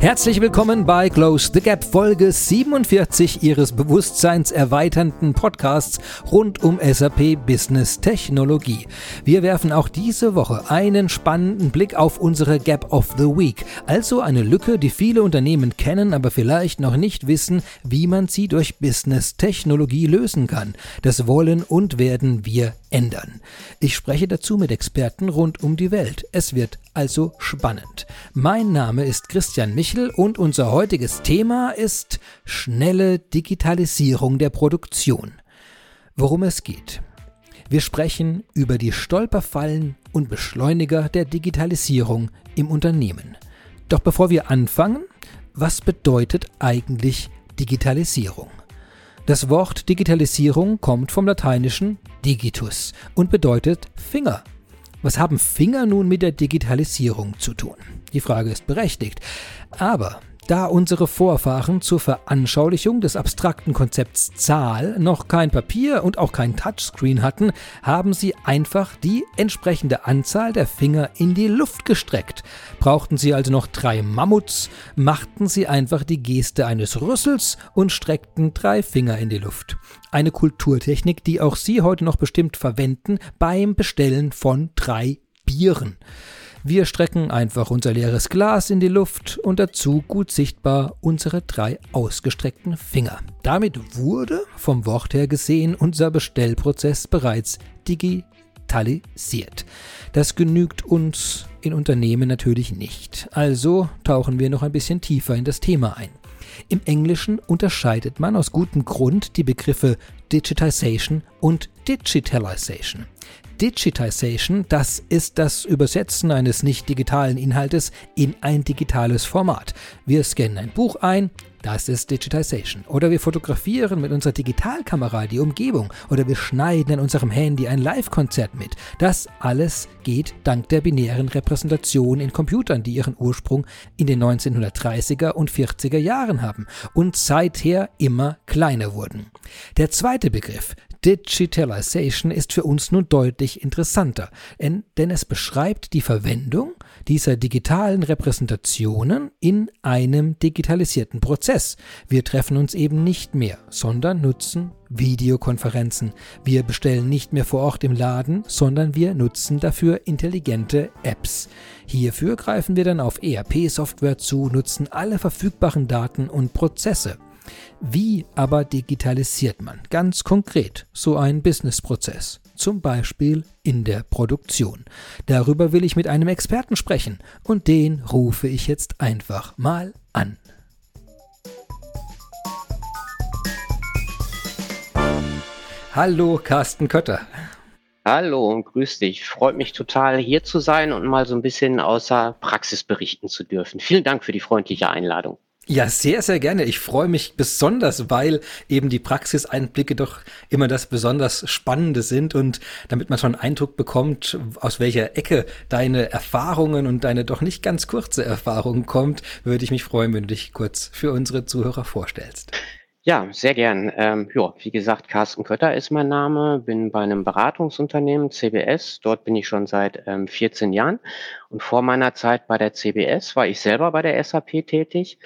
Herzlich willkommen bei Close the Gap Folge 47 Ihres bewusstseinserweiternden Podcasts rund um SAP Business Technologie. Wir werfen auch diese Woche einen spannenden Blick auf unsere Gap of the Week, also eine Lücke, die viele Unternehmen kennen, aber vielleicht noch nicht wissen, wie man sie durch Business Technologie lösen kann. Das wollen und werden wir ändern. Ich spreche dazu mit Experten rund um die Welt. Es wird also spannend. Mein Name ist Christian Michel und unser heutiges Thema ist schnelle Digitalisierung der Produktion. Worum es geht. Wir sprechen über die Stolperfallen und Beschleuniger der Digitalisierung im Unternehmen. Doch bevor wir anfangen, was bedeutet eigentlich Digitalisierung? Das Wort Digitalisierung kommt vom lateinischen digitus und bedeutet Finger. Was haben Finger nun mit der Digitalisierung zu tun? Die Frage ist berechtigt. Aber da unsere Vorfahren zur Veranschaulichung des abstrakten Konzepts Zahl noch kein Papier und auch kein Touchscreen hatten, haben sie einfach die entsprechende Anzahl der Finger in die Luft gestreckt. Brauchten sie also noch drei Mammuts, machten sie einfach die Geste eines Rüssels und streckten drei Finger in die Luft. Eine Kulturtechnik, die auch Sie heute noch bestimmt verwenden beim Bestellen von drei Bieren. Wir strecken einfach unser leeres Glas in die Luft und dazu gut sichtbar unsere drei ausgestreckten Finger. Damit wurde, vom Wort her gesehen, unser Bestellprozess bereits digitalisiert. Das genügt uns in Unternehmen natürlich nicht. Also tauchen wir noch ein bisschen tiefer in das Thema ein. Im Englischen unterscheidet man aus gutem Grund die Begriffe Digitization und Digitalization. Digitization, das ist das Übersetzen eines nicht digitalen Inhaltes in ein digitales Format. Wir scannen ein Buch ein, das ist Digitization. Oder wir fotografieren mit unserer Digitalkamera die Umgebung. Oder wir schneiden in unserem Handy ein Live-Konzert mit. Das alles geht dank der binären Repräsentation in Computern, die ihren Ursprung in den 1930er und 40er Jahren haben und seither immer kleiner wurden. Der zweite Begriff, Digitalization ist für uns nun deutlich interessanter, denn es beschreibt die Verwendung dieser digitalen Repräsentationen in einem digitalisierten Prozess. Wir treffen uns eben nicht mehr, sondern nutzen Videokonferenzen. Wir bestellen nicht mehr vor Ort im Laden, sondern wir nutzen dafür intelligente Apps. Hierfür greifen wir dann auf ERP-Software zu, nutzen alle verfügbaren Daten und Prozesse. Wie aber digitalisiert man ganz konkret so einen Businessprozess? Zum Beispiel in der Produktion. Darüber will ich mit einem Experten sprechen und den rufe ich jetzt einfach mal an. Hallo, Carsten Kötter. Hallo und grüß dich. Freut mich total, hier zu sein und mal so ein bisschen außer Praxis berichten zu dürfen. Vielen Dank für die freundliche Einladung. Ja, sehr, sehr gerne. Ich freue mich besonders, weil eben die Praxiseinblicke doch immer das besonders Spannende sind und damit man schon einen Eindruck bekommt, aus welcher Ecke deine Erfahrungen und deine doch nicht ganz kurze Erfahrung kommt, würde ich mich freuen, wenn du dich kurz für unsere Zuhörer vorstellst. Ja, sehr gern. Ähm, ja, wie gesagt, Carsten Kötter ist mein Name, bin bei einem Beratungsunternehmen CBS. Dort bin ich schon seit ähm, 14 Jahren. Und vor meiner Zeit bei der CBS war ich selber bei der SAP tätig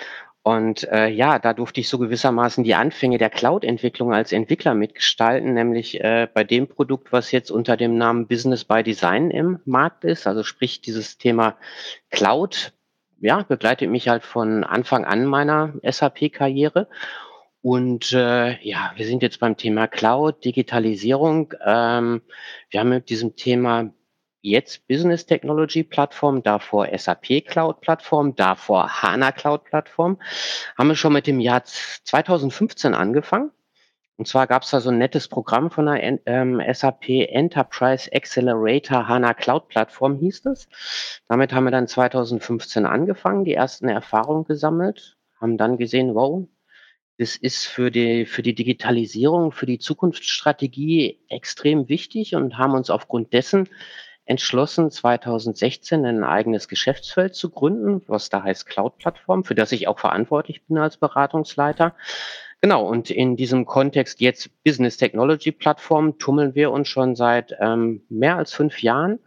und äh, ja, da durfte ich so gewissermaßen die Anfänge der Cloud-Entwicklung als Entwickler mitgestalten, nämlich äh, bei dem Produkt, was jetzt unter dem Namen Business by Design im Markt ist. Also sprich, dieses Thema Cloud, ja, begleitet mich halt von Anfang an meiner SAP-Karriere. Und äh, ja, wir sind jetzt beim Thema Cloud, Digitalisierung. Ähm, wir haben mit diesem Thema jetzt Business Technology Plattform, davor SAP Cloud Plattform, davor HANA Cloud Plattform. Haben wir schon mit dem Jahr 2015 angefangen. Und zwar gab es da so ein nettes Programm von der ähm, SAP Enterprise Accelerator HANA Cloud Plattform hieß das. Damit haben wir dann 2015 angefangen, die ersten Erfahrungen gesammelt, haben dann gesehen, wow, das ist für die, für die Digitalisierung, für die Zukunftsstrategie extrem wichtig und haben uns aufgrund dessen entschlossen, 2016 ein eigenes Geschäftsfeld zu gründen, was da heißt Cloud-Plattform, für das ich auch verantwortlich bin als Beratungsleiter. Genau, und in diesem Kontext jetzt Business Technology Plattform tummeln wir uns schon seit ähm, mehr als fünf Jahren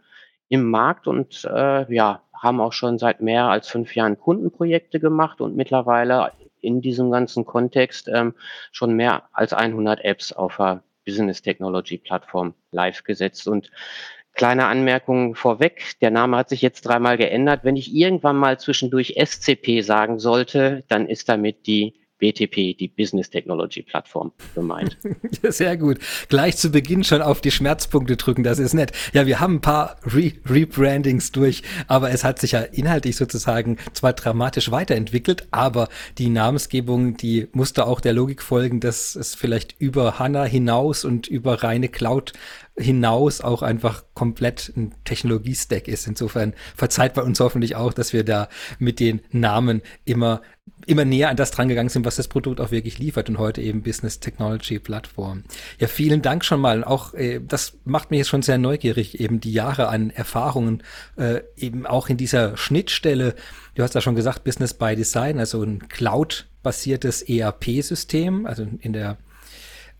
im Markt und äh, ja, haben auch schon seit mehr als fünf Jahren Kundenprojekte gemacht und mittlerweile in diesem ganzen Kontext ähm, schon mehr als 100 Apps auf der Business Technology Plattform live gesetzt. Und kleine Anmerkung vorweg, der Name hat sich jetzt dreimal geändert. Wenn ich irgendwann mal zwischendurch SCP sagen sollte, dann ist damit die BTP, die Business Technology Plattform, gemeint. Sehr gut. Gleich zu Beginn schon auf die Schmerzpunkte drücken, das ist nett. Ja, wir haben ein paar Re Rebrandings durch, aber es hat sich ja inhaltlich sozusagen zwar dramatisch weiterentwickelt, aber die Namensgebung, die musste auch der Logik folgen, dass es vielleicht über HANA hinaus und über reine Cloud hinaus auch einfach komplett ein Technologie-Stack ist. Insofern verzeiht bei uns hoffentlich auch, dass wir da mit den Namen immer immer näher an das drangegangen sind, was das Produkt auch wirklich liefert und heute eben Business Technology Plattform. Ja, vielen Dank schon mal. Auch äh, das macht mich jetzt schon sehr neugierig, eben die Jahre an Erfahrungen, äh, eben auch in dieser Schnittstelle. Du hast ja schon gesagt, Business by Design, also ein Cloud-basiertes ERP-System, also in der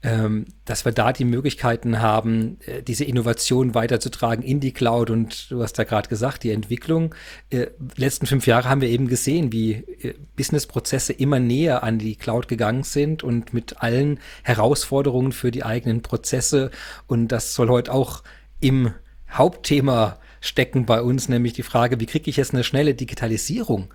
dass wir da die Möglichkeiten haben, äh, diese Innovation weiterzutragen in die Cloud. Und du hast ja gerade gesagt, die Entwicklung. Äh, letzten fünf Jahre haben wir eben gesehen, wie äh, Businessprozesse immer näher an die Cloud gegangen sind und mit allen Herausforderungen für die eigenen Prozesse. Und das soll heute auch im Hauptthema stecken bei uns, nämlich die Frage, wie kriege ich jetzt eine schnelle Digitalisierung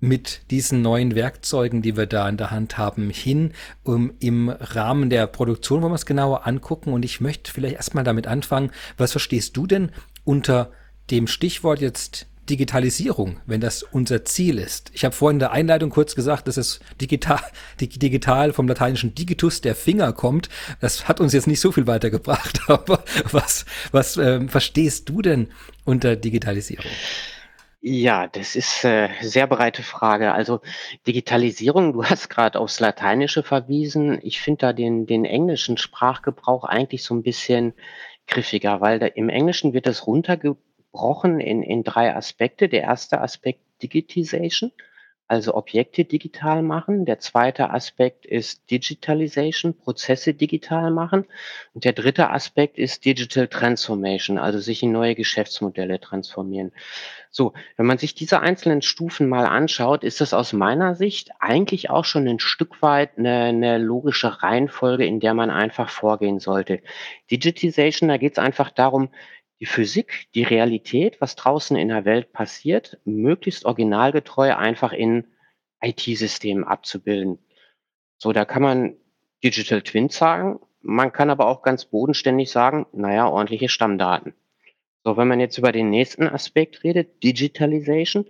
mit diesen neuen Werkzeugen, die wir da in der Hand haben, hin, um im Rahmen der Produktion wollen wir es genauer angucken. Und ich möchte vielleicht erstmal damit anfangen, was verstehst du denn unter dem Stichwort jetzt Digitalisierung, wenn das unser Ziel ist. Ich habe vorhin in der Einleitung kurz gesagt, dass es digital, digital vom lateinischen digitus, der Finger kommt. Das hat uns jetzt nicht so viel weitergebracht, aber was, was ähm, verstehst du denn unter Digitalisierung? Ja, das ist äh, sehr breite Frage. Also Digitalisierung, du hast gerade aufs Lateinische verwiesen. Ich finde da den, den englischen Sprachgebrauch eigentlich so ein bisschen griffiger, weil da, im Englischen wird das runtergebrochen in, in drei Aspekte. Der erste Aspekt Digitization also Objekte digital machen. Der zweite Aspekt ist Digitalization, Prozesse digital machen. Und der dritte Aspekt ist Digital Transformation, also sich in neue Geschäftsmodelle transformieren. So, wenn man sich diese einzelnen Stufen mal anschaut, ist das aus meiner Sicht eigentlich auch schon ein Stück weit eine, eine logische Reihenfolge, in der man einfach vorgehen sollte. Digitization, da geht es einfach darum, die Physik, die Realität, was draußen in der Welt passiert, möglichst originalgetreu einfach in IT-Systemen abzubilden. So, da kann man Digital Twin sagen. Man kann aber auch ganz bodenständig sagen, naja, ordentliche Stammdaten. So, wenn man jetzt über den nächsten Aspekt redet, Digitalization,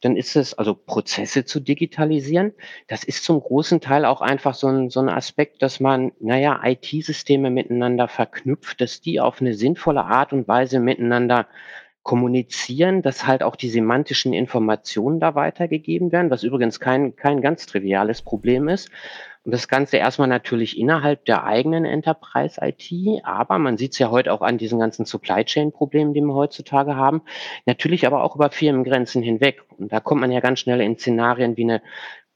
dann ist es, also Prozesse zu digitalisieren, das ist zum großen Teil auch einfach so ein, so ein Aspekt, dass man, naja, IT-Systeme miteinander verknüpft, dass die auf eine sinnvolle Art und Weise miteinander kommunizieren, dass halt auch die semantischen Informationen da weitergegeben werden, was übrigens kein, kein ganz triviales Problem ist. Und das Ganze erstmal natürlich innerhalb der eigenen Enterprise-IT, aber man sieht es ja heute auch an diesen ganzen Supply Chain-Problemen, die wir heutzutage haben, natürlich aber auch über Firmengrenzen hinweg. Und da kommt man ja ganz schnell in Szenarien wie eine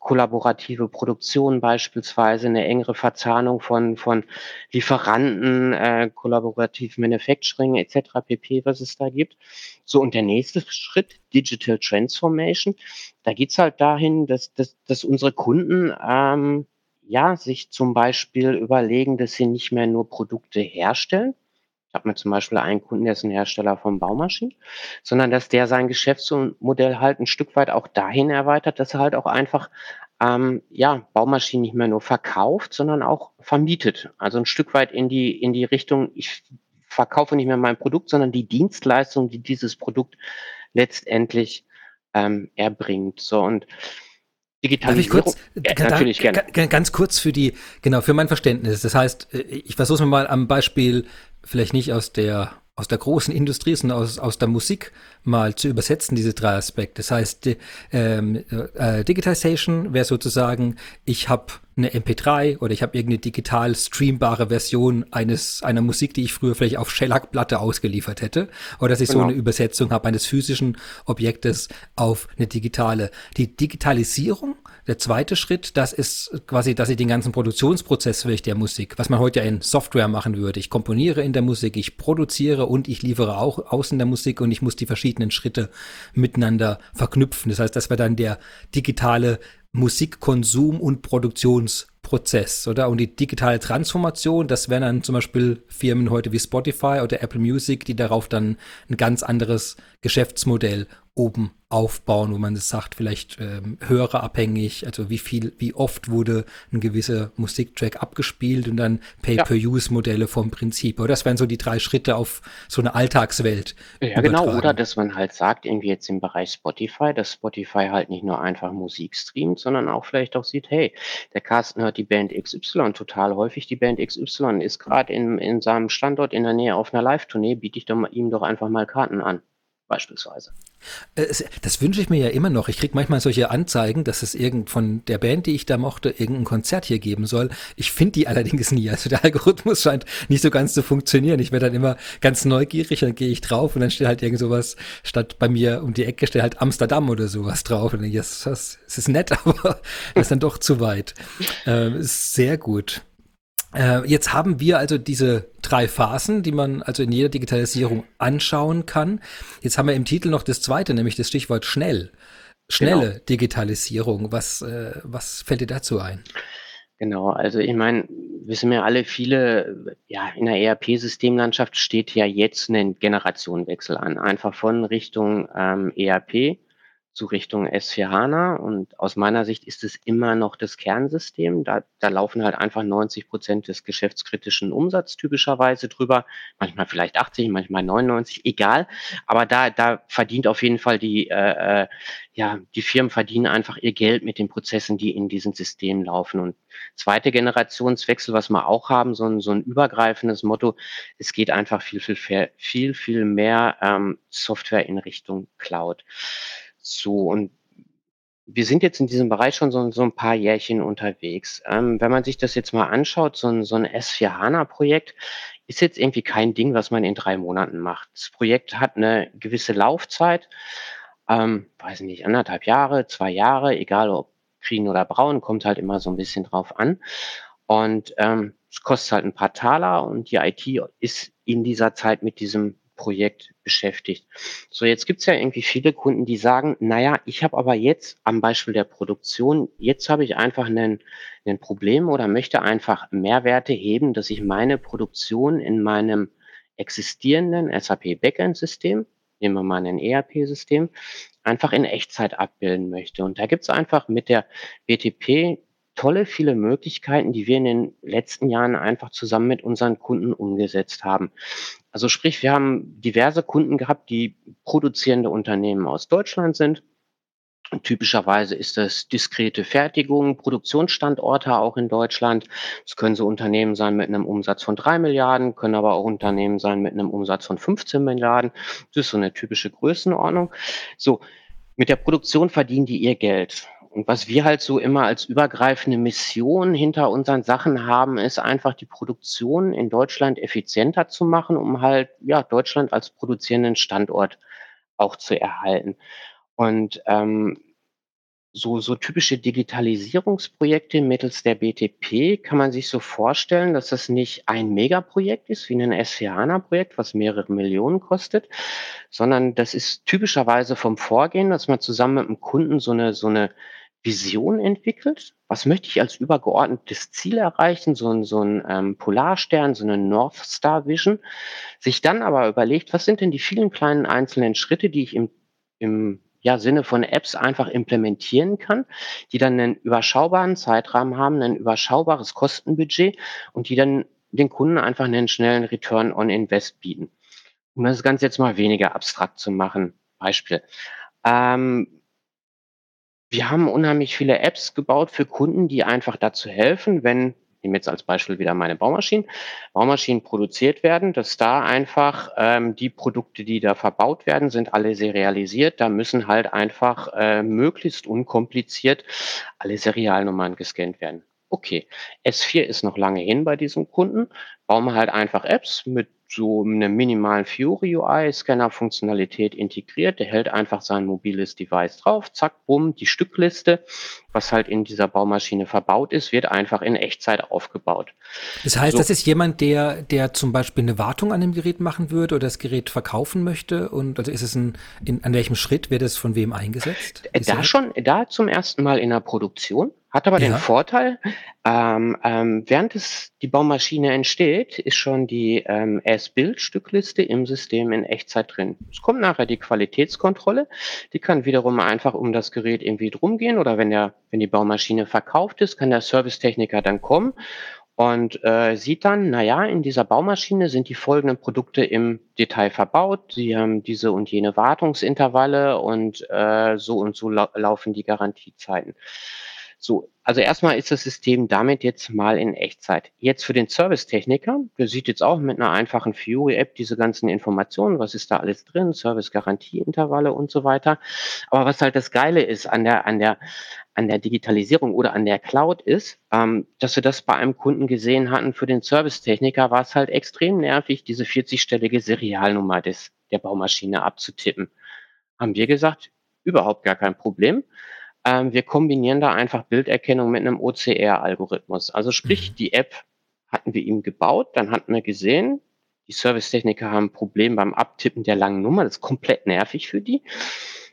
kollaborative Produktion beispielsweise, eine engere Verzahnung von, von Lieferanten, äh, kollaborativ Manufacturing etc. pp, was es da gibt. So, und der nächste Schritt, Digital Transformation, da geht's halt dahin, dass, dass, dass unsere Kunden ähm, ja, sich zum Beispiel überlegen, dass sie nicht mehr nur Produkte herstellen. Ich habe mir zum Beispiel einen Kunden, der ist ein Hersteller von Baumaschinen, sondern dass der sein Geschäftsmodell halt ein Stück weit auch dahin erweitert, dass er halt auch einfach ähm, ja, Baumaschinen nicht mehr nur verkauft, sondern auch vermietet. Also ein Stück weit in die, in die Richtung, ich verkaufe nicht mehr mein Produkt, sondern die Dienstleistung, die dieses Produkt letztendlich ähm, erbringt. So und Digitalisierung. Darf ich kurz, ja, natürlich da, gerne. Ganz kurz für die, genau, für mein Verständnis. Das heißt, äh, ich versuche es mal am Beispiel, vielleicht nicht aus der aus der großen Industrie, sondern aus, aus der Musik mal zu übersetzen, diese drei Aspekte. Das heißt, ähm, äh, Digitization wäre sozusagen, ich habe eine MP3 oder ich habe irgendeine digital streambare Version eines einer Musik, die ich früher vielleicht auf Shellac-Platte ausgeliefert hätte, oder dass ich genau. so eine Übersetzung habe eines physischen Objektes auf eine digitale. Die Digitalisierung der zweite Schritt, das ist quasi, dass ich den ganzen Produktionsprozess für der Musik, was man heute ja in Software machen würde. Ich komponiere in der Musik, ich produziere und ich liefere auch aus in der Musik und ich muss die verschiedenen Schritte miteinander verknüpfen. Das heißt, das wäre dann der digitale Musikkonsum und Produktionsprozess, oder? Und die digitale Transformation, das wären dann zum Beispiel Firmen heute wie Spotify oder Apple Music, die darauf dann ein ganz anderes Geschäftsmodell oben aufbauen, wo man es sagt, vielleicht ähm, hörerabhängig, also wie viel, wie oft wurde ein gewisser Musiktrack abgespielt und dann Pay-per-Use-Modelle vom Prinzip. Oder das wären so die drei Schritte auf so eine Alltagswelt. Ja, genau. Oder dass man halt sagt, irgendwie jetzt im Bereich Spotify, dass Spotify halt nicht nur einfach Musik streamt, sondern auch vielleicht auch sieht, hey, der Carsten hört die Band XY total häufig. Die Band XY ist gerade in, in seinem Standort in der Nähe auf einer Live-Tournee, biete ich doch mal, ihm doch einfach mal Karten an beispielsweise. Äh, das wünsche ich mir ja immer noch. Ich kriege manchmal solche Anzeigen, dass es irgend von der Band, die ich da mochte, irgendein Konzert hier geben soll. Ich finde die allerdings nie. Also der Algorithmus scheint nicht so ganz zu funktionieren. Ich werde dann immer ganz neugierig, dann gehe ich drauf und dann steht halt irgend sowas statt bei mir um die Ecke steht halt Amsterdam oder sowas drauf. Und dann denke ich, das, das ist nett, aber das ist dann doch zu weit. Ähm, ist sehr gut. Äh, jetzt haben wir also diese drei Phasen, die man also in jeder Digitalisierung anschauen kann. Jetzt haben wir im Titel noch das zweite, nämlich das Stichwort schnell. Schnelle genau. Digitalisierung. Was, äh, was fällt dir dazu ein? Genau, also ich meine, wissen wir alle, viele, ja, in der ERP-Systemlandschaft steht ja jetzt ein Generationenwechsel an, einfach von Richtung ähm, ERP zu Richtung S4 HANA. Und aus meiner Sicht ist es immer noch das Kernsystem. Da, da laufen halt einfach 90 Prozent des geschäftskritischen Umsatzes typischerweise drüber. Manchmal vielleicht 80, manchmal 99, egal. Aber da, da verdient auf jeden Fall die, äh, äh, ja, die Firmen verdienen einfach ihr Geld mit den Prozessen, die in diesen Systemen laufen. Und zweite Generationswechsel, was wir auch haben, so ein, so ein übergreifendes Motto, es geht einfach viel, viel, viel, viel mehr ähm, Software in Richtung Cloud. So, und wir sind jetzt in diesem Bereich schon so, so ein paar Jährchen unterwegs. Ähm, wenn man sich das jetzt mal anschaut, so ein, so ein S4HANA-Projekt ist jetzt irgendwie kein Ding, was man in drei Monaten macht. Das Projekt hat eine gewisse Laufzeit, ähm, weiß nicht, anderthalb Jahre, zwei Jahre, egal ob grün oder braun, kommt halt immer so ein bisschen drauf an. Und ähm, es kostet halt ein paar Taler und die IT ist in dieser Zeit mit diesem Projekt beschäftigt. So, jetzt gibt es ja irgendwie viele Kunden, die sagen, naja, ich habe aber jetzt am Beispiel der Produktion, jetzt habe ich einfach ein Problem oder möchte einfach Mehrwerte heben, dass ich meine Produktion in meinem existierenden SAP Backend-System, nehmen wir mal ein ERP-System, einfach in Echtzeit abbilden möchte. Und da gibt es einfach mit der BTP tolle viele Möglichkeiten, die wir in den letzten Jahren einfach zusammen mit unseren Kunden umgesetzt haben. Also sprich, wir haben diverse Kunden gehabt, die produzierende Unternehmen aus Deutschland sind. Und typischerweise ist das diskrete Fertigung, Produktionsstandorte auch in Deutschland. Es können so Unternehmen sein mit einem Umsatz von drei Milliarden, können aber auch Unternehmen sein mit einem Umsatz von 15 Milliarden. Das ist so eine typische Größenordnung. So, mit der Produktion verdienen die ihr Geld. Und was wir halt so immer als übergreifende Mission hinter unseren Sachen haben, ist einfach die Produktion in Deutschland effizienter zu machen, um halt ja Deutschland als produzierenden Standort auch zu erhalten. Und ähm, so, so typische Digitalisierungsprojekte mittels der BTP kann man sich so vorstellen, dass das nicht ein Megaprojekt ist, wie ein S4HANA-Projekt, was mehrere Millionen kostet, sondern das ist typischerweise vom Vorgehen, dass man zusammen mit dem Kunden so eine, so eine Vision entwickelt. Was möchte ich als übergeordnetes Ziel erreichen? So ein, so ein ähm, Polarstern, so eine North Star Vision. Sich dann aber überlegt, was sind denn die vielen kleinen einzelnen Schritte, die ich im, im ja, Sinne von Apps einfach implementieren kann, die dann einen überschaubaren Zeitrahmen haben, ein überschaubares Kostenbudget und die dann den Kunden einfach einen schnellen Return on Invest bieten. Um das Ganze jetzt mal weniger abstrakt zu machen. Beispiel. Ähm, wir haben unheimlich viele Apps gebaut für Kunden, die einfach dazu helfen, wenn, ich nehme jetzt als Beispiel wieder meine Baumaschinen, Baumaschinen produziert werden, dass da einfach ähm, die Produkte, die da verbaut werden, sind alle serialisiert. Da müssen halt einfach äh, möglichst unkompliziert alle Serialnummern gescannt werden. Okay, S4 ist noch lange hin bei diesem Kunden. Bauen wir halt einfach Apps mit so einem minimalen Fiori UI Scanner Funktionalität integriert. Der hält einfach sein mobiles Device drauf, zack, bumm, die Stückliste, was halt in dieser Baumaschine verbaut ist, wird einfach in Echtzeit aufgebaut. Das heißt, so. das ist jemand, der, der zum Beispiel eine Wartung an dem Gerät machen würde oder das Gerät verkaufen möchte und also ist es ein, in, an welchem Schritt wird es von wem eingesetzt? Da schon, da zum ersten Mal in der Produktion. Hat aber ja. den Vorteil, ähm, ähm, während es die Baumaschine entsteht, ist schon die ähm, S-Bild-Stückliste im System in Echtzeit drin. Es kommt nachher die Qualitätskontrolle, die kann wiederum einfach um das Gerät irgendwie drum gehen oder wenn der, wenn die Baumaschine verkauft ist, kann der Servicetechniker dann kommen und äh, sieht dann, naja, in dieser Baumaschine sind die folgenden Produkte im Detail verbaut. Sie haben diese und jene Wartungsintervalle und äh, so und so lau laufen die Garantiezeiten. So, also erstmal ist das System damit jetzt mal in Echtzeit. Jetzt für den Servicetechniker, der sieht jetzt auch mit einer einfachen Fiori-App diese ganzen Informationen, was ist da alles drin, Service-Garantieintervalle und so weiter. Aber was halt das Geile ist an der, an der, an der Digitalisierung oder an der Cloud ist, ähm, dass wir das bei einem Kunden gesehen hatten, für den Servicetechniker war es halt extrem nervig, diese 40-stellige Serialnummer des, der Baumaschine abzutippen. Haben wir gesagt, überhaupt gar kein Problem. Ähm, wir kombinieren da einfach Bilderkennung mit einem OCR-Algorithmus. Also sprich, mhm. die App hatten wir ihm gebaut, dann hatten wir gesehen, die Servicetechniker haben ein Problem beim Abtippen der langen Nummer, das ist komplett nervig für die.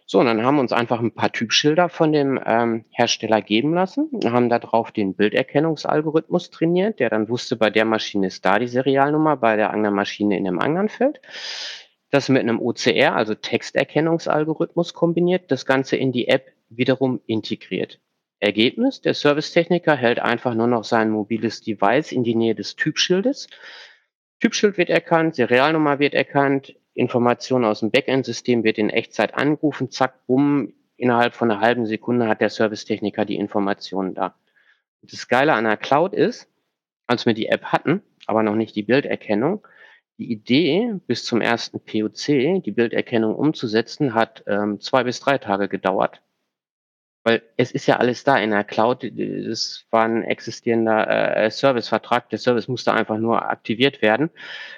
So, und dann haben wir uns einfach ein paar Typschilder von dem ähm, Hersteller geben lassen, haben darauf den Bilderkennungsalgorithmus trainiert, der dann wusste, bei der Maschine ist da die Serialnummer, bei der anderen Maschine in dem anderen Feld. Das mit einem OCR, also Texterkennungsalgorithmus kombiniert, das Ganze in die App wiederum integriert. Ergebnis, der Servicetechniker hält einfach nur noch sein mobiles Device in die Nähe des Typschildes. Typschild wird erkannt, Serialnummer wird erkannt, Information aus dem Backend-System wird in Echtzeit angerufen, zack, bumm, innerhalb von einer halben Sekunde hat der Servicetechniker die Informationen da. Das Geile an der Cloud ist, als wir die App hatten, aber noch nicht die Bilderkennung, die Idee, bis zum ersten POC die Bilderkennung umzusetzen, hat ähm, zwei bis drei Tage gedauert. Weil es ist ja alles da in der Cloud. Es war ein existierender äh, Servicevertrag. Der Service musste einfach nur aktiviert werden.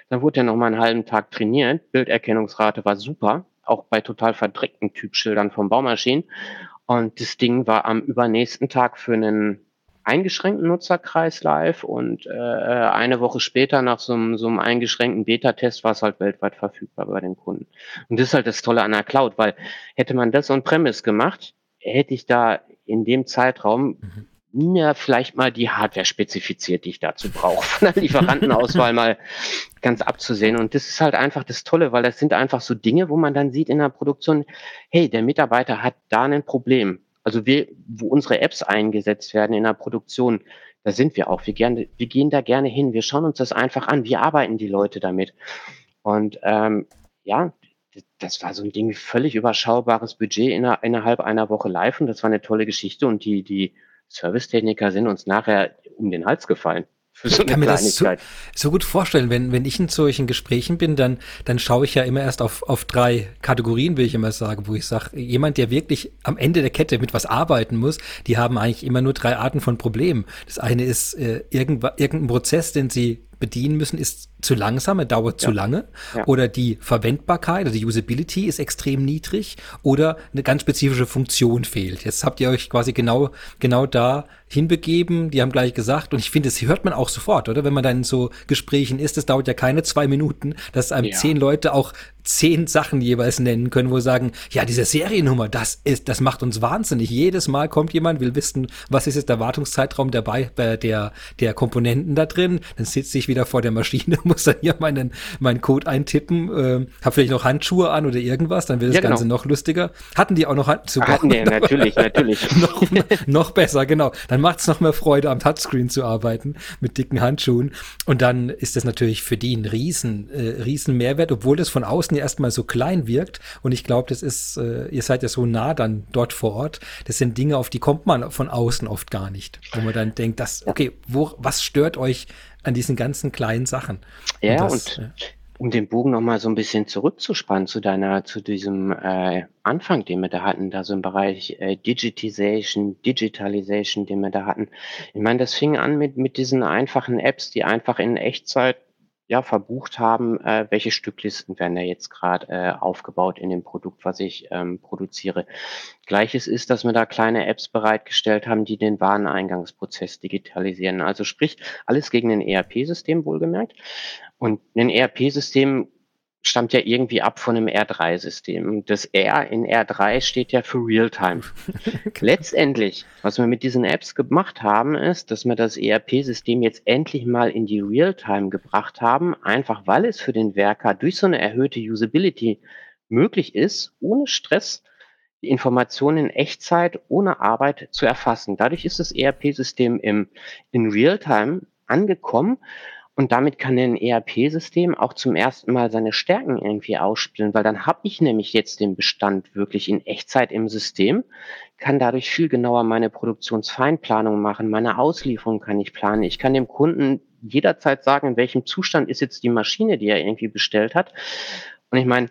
Dann wurde er noch mal einen halben Tag trainiert. Bilderkennungsrate war super, auch bei total verdreckten Typschildern von Baumaschinen. Und das Ding war am übernächsten Tag für einen eingeschränkten Nutzerkreis live und äh, eine Woche später nach so einem, so einem eingeschränkten Beta-Test war es halt weltweit verfügbar bei den Kunden. Und das ist halt das Tolle an der Cloud, weil hätte man das on-premise gemacht, hätte ich da in dem Zeitraum mhm. mir vielleicht mal die Hardware spezifiziert, die ich dazu brauche, von der Lieferantenauswahl mal ganz abzusehen. Und das ist halt einfach das Tolle, weil das sind einfach so Dinge, wo man dann sieht in der Produktion, hey, der Mitarbeiter hat da ein Problem. Also wir, wo unsere Apps eingesetzt werden in der Produktion, da sind wir auch. Wir, gerne, wir gehen da gerne hin. Wir schauen uns das einfach an. Wie arbeiten die Leute damit? Und ähm, ja, das war so ein Ding, völlig überschaubares Budget inner, innerhalb einer Woche live und das war eine tolle Geschichte und die, die Servicetechniker sind uns nachher um den Hals gefallen. Für so ich kann mir das so, so, gut vorstellen, wenn, wenn ich in solchen Gesprächen bin, dann, dann schaue ich ja immer erst auf, auf drei Kategorien, will ich immer sagen, wo ich sage, jemand, der wirklich am Ende der Kette mit was arbeiten muss, die haben eigentlich immer nur drei Arten von Problemen. Das eine ist äh, irgendein Prozess, den sie bedienen müssen, ist zu langsam, er dauert ja. zu lange. Ja. Oder die Verwendbarkeit, also die Usability ist extrem niedrig oder eine ganz spezifische Funktion fehlt. Jetzt habt ihr euch quasi genau, genau da hinbegeben. Die haben gleich gesagt, und ich finde, das hört man auch sofort, oder? Wenn man dann in so Gesprächen ist, das dauert ja keine zwei Minuten, dass einem ja. zehn Leute auch zehn Sachen jeweils nennen können, wo sagen, ja, diese Seriennummer, das ist, das macht uns wahnsinnig. Jedes Mal kommt jemand, will wissen, was ist jetzt der Wartungszeitraum dabei, äh, der, der Komponenten da drin. Dann sitze ich wieder vor der Maschine, muss dann hier meinen, meinen Code eintippen, äh, hab vielleicht noch Handschuhe an oder irgendwas, dann wird das ja, genau. Ganze noch lustiger. Hatten die auch noch Handschuhe? Hatten die, natürlich, natürlich. noch, noch besser, genau. Dann macht es noch mehr Freude, am Touchscreen zu arbeiten, mit dicken Handschuhen. Und dann ist das natürlich für die ein riesen, äh, riesen Mehrwert, obwohl das von außen Ganzen erstmal so klein wirkt. Und ich glaube, das ist, äh, ihr seid ja so nah dann dort vor Ort. Das sind Dinge, auf die kommt man von außen oft gar nicht. Wo man dann denkt, das, okay, wo, was stört euch an diesen ganzen kleinen Sachen? Ja, und, das, und um den Bogen noch mal so ein bisschen zurückzuspannen zu deiner zu diesem, äh, Anfang, den wir da hatten, da so im Bereich, äh, Digitization, Digitalization, den wir da hatten. Ich meine, das fing an mit mit diesen einfachen Apps, die einfach in Echtzeit ja, verbucht haben, äh, welche Stücklisten werden da jetzt gerade äh, aufgebaut in dem Produkt, was ich ähm, produziere. Gleiches ist, dass wir da kleine Apps bereitgestellt haben, die den Wareneingangsprozess digitalisieren. Also sprich, alles gegen ein ERP-System wohlgemerkt. Und ein ERP-System stammt ja irgendwie ab von einem R3-System. Das R in R3 steht ja für Realtime. Letztendlich, was wir mit diesen Apps gemacht haben, ist, dass wir das ERP-System jetzt endlich mal in die Realtime gebracht haben, einfach weil es für den Werker durch so eine erhöhte Usability möglich ist, ohne Stress die Informationen in Echtzeit ohne Arbeit zu erfassen. Dadurch ist das ERP-System im, in Realtime angekommen und damit kann ein ERP-System auch zum ersten Mal seine Stärken irgendwie ausspielen, weil dann habe ich nämlich jetzt den Bestand wirklich in Echtzeit im System, kann dadurch viel genauer meine Produktionsfeinplanung machen, meine Auslieferung kann ich planen. Ich kann dem Kunden jederzeit sagen, in welchem Zustand ist jetzt die Maschine, die er irgendwie bestellt hat. Und ich meine,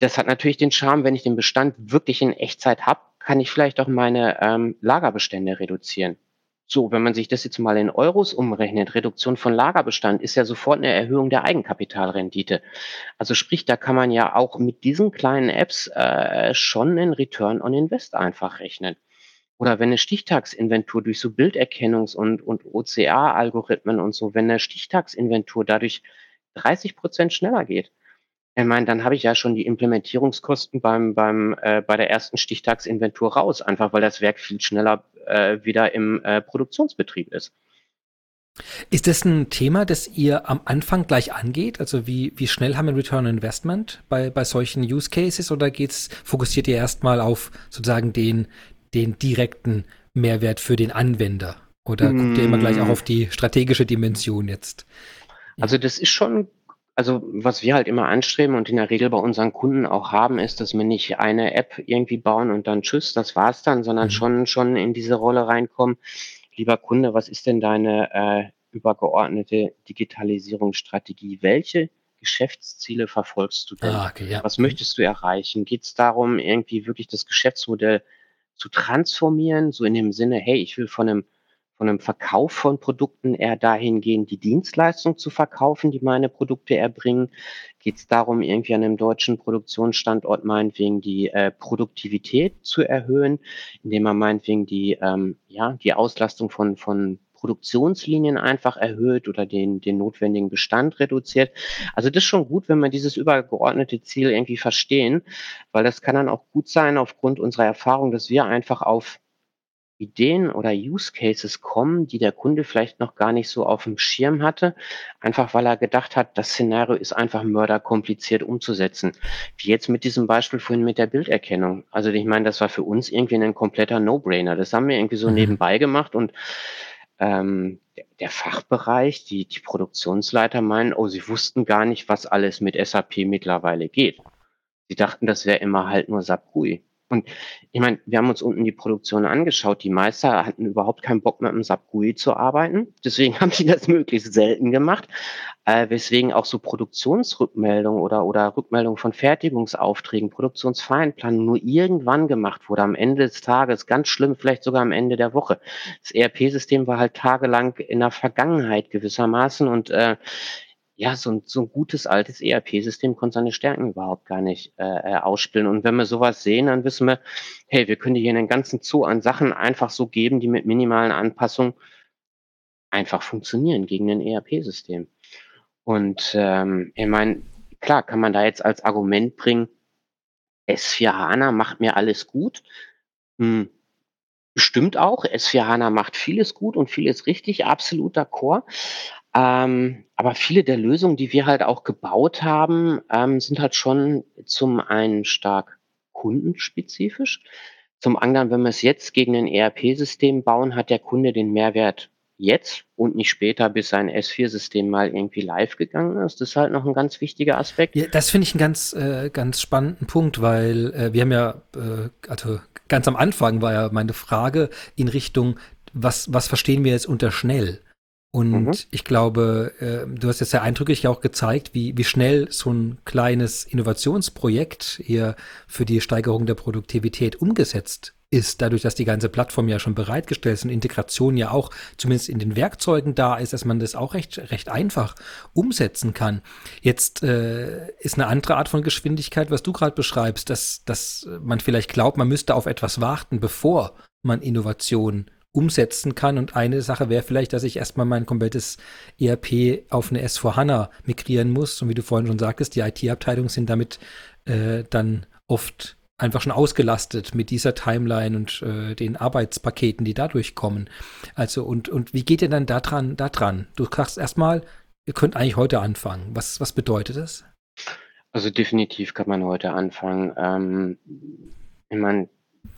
das hat natürlich den Charme, wenn ich den Bestand wirklich in Echtzeit habe, kann ich vielleicht auch meine ähm, Lagerbestände reduzieren. So, wenn man sich das jetzt mal in Euros umrechnet, Reduktion von Lagerbestand ist ja sofort eine Erhöhung der Eigenkapitalrendite. Also sprich, da kann man ja auch mit diesen kleinen Apps äh, schon einen Return on Invest einfach rechnen. Oder wenn eine Stichtagsinventur durch so Bilderkennungs- und, und OCA-Algorithmen und so, wenn eine Stichtagsinventur dadurch 30 Prozent schneller geht, ich meine, dann habe ich ja schon die Implementierungskosten beim, beim, äh, bei der ersten Stichtagsinventur raus, einfach weil das Werk viel schneller äh, wieder im äh, Produktionsbetrieb ist. Ist das ein Thema, das ihr am Anfang gleich angeht? Also wie, wie schnell haben wir Return on Investment bei, bei solchen Use Cases oder geht's, fokussiert ihr erstmal auf sozusagen den, den direkten Mehrwert für den Anwender? Oder guckt ihr immer gleich auch mm. auf die strategische Dimension jetzt? Also das ist schon also, was wir halt immer anstreben und in der Regel bei unseren Kunden auch haben, ist, dass wir nicht eine App irgendwie bauen und dann tschüss, das war's dann, sondern mhm. schon schon in diese Rolle reinkommen. Lieber Kunde, was ist denn deine äh, übergeordnete Digitalisierungsstrategie? Welche Geschäftsziele verfolgst du denn? Ah, okay, ja. Was möchtest du erreichen? Geht es darum, irgendwie wirklich das Geschäftsmodell zu transformieren, so in dem Sinne, hey, ich will von einem von einem Verkauf von Produkten eher dahin gehen, die Dienstleistung zu verkaufen, die meine Produkte erbringen? Geht es darum, irgendwie an einem deutschen Produktionsstandort meinetwegen die äh, Produktivität zu erhöhen, indem man meinetwegen die, ähm, ja, die Auslastung von, von Produktionslinien einfach erhöht oder den, den notwendigen Bestand reduziert. Also das ist schon gut, wenn wir dieses übergeordnete Ziel irgendwie verstehen, weil das kann dann auch gut sein aufgrund unserer Erfahrung, dass wir einfach auf Ideen oder Use Cases kommen, die der Kunde vielleicht noch gar nicht so auf dem Schirm hatte, einfach weil er gedacht hat, das Szenario ist einfach mörderkompliziert umzusetzen. Wie jetzt mit diesem Beispiel vorhin mit der Bilderkennung. Also ich meine, das war für uns irgendwie ein kompletter No-Brainer. Das haben wir irgendwie so mhm. nebenbei gemacht und ähm, der Fachbereich, die, die Produktionsleiter meinen, oh, sie wussten gar nicht, was alles mit SAP mittlerweile geht. Sie dachten, das wäre immer halt nur SAP GUI. Und ich meine, wir haben uns unten die Produktion angeschaut. Die Meister hatten überhaupt keinen Bock mit dem SAP GUI zu arbeiten. Deswegen haben die das möglichst selten gemacht. Äh, weswegen auch so Produktionsrückmeldungen oder, oder Rückmeldungen von Fertigungsaufträgen, Produktionsfeinplanung nur irgendwann gemacht wurde, am Ende des Tages, ganz schlimm, vielleicht sogar am Ende der Woche. Das ERP-System war halt tagelang in der Vergangenheit gewissermaßen und äh, ja, so ein, so ein gutes altes ERP-System konnte seine Stärken überhaupt gar nicht äh, äh, ausspielen. Und wenn wir sowas sehen, dann wissen wir, hey, wir können dir hier einen ganzen Zoo an Sachen einfach so geben, die mit minimalen Anpassungen einfach funktionieren gegen ein ERP-System. Und ähm, ich meine, klar, kann man da jetzt als Argument bringen, S4 HANA macht mir alles gut. Hm, bestimmt auch. S4 HANA macht vieles gut und vieles richtig, absoluter Core. Ähm, aber viele der Lösungen, die wir halt auch gebaut haben, ähm, sind halt schon zum einen stark kundenspezifisch. Zum anderen, wenn wir es jetzt gegen ein ERP-System bauen, hat der Kunde den Mehrwert jetzt und nicht später, bis sein S4-System mal irgendwie live gegangen ist. Das ist halt noch ein ganz wichtiger Aspekt. Ja, das finde ich einen ganz, äh, ganz spannenden Punkt, weil äh, wir haben ja, äh, also ganz am Anfang war ja meine Frage in Richtung, was, was verstehen wir jetzt unter schnell? Und mhm. ich glaube, äh, du hast jetzt sehr eindrücklich auch gezeigt, wie, wie schnell so ein kleines Innovationsprojekt hier für die Steigerung der Produktivität umgesetzt ist, dadurch, dass die ganze Plattform ja schon bereitgestellt ist und Integration ja auch zumindest in den Werkzeugen da ist, dass man das auch recht, recht einfach umsetzen kann. Jetzt äh, ist eine andere Art von Geschwindigkeit, was du gerade beschreibst, dass, dass man vielleicht glaubt, man müsste auf etwas warten, bevor man Innovation umsetzen kann. Und eine Sache wäre vielleicht, dass ich erstmal mein komplettes ERP auf eine S4HANA migrieren muss. Und wie du vorhin schon sagtest, die IT-Abteilungen sind damit äh, dann oft einfach schon ausgelastet mit dieser Timeline und äh, den Arbeitspaketen, die dadurch kommen. Also und und wie geht ihr dann da dran, da dran? Du sagst erstmal, ihr könnt eigentlich heute anfangen. Was was bedeutet das? Also definitiv kann man heute anfangen. Ähm, ich meine,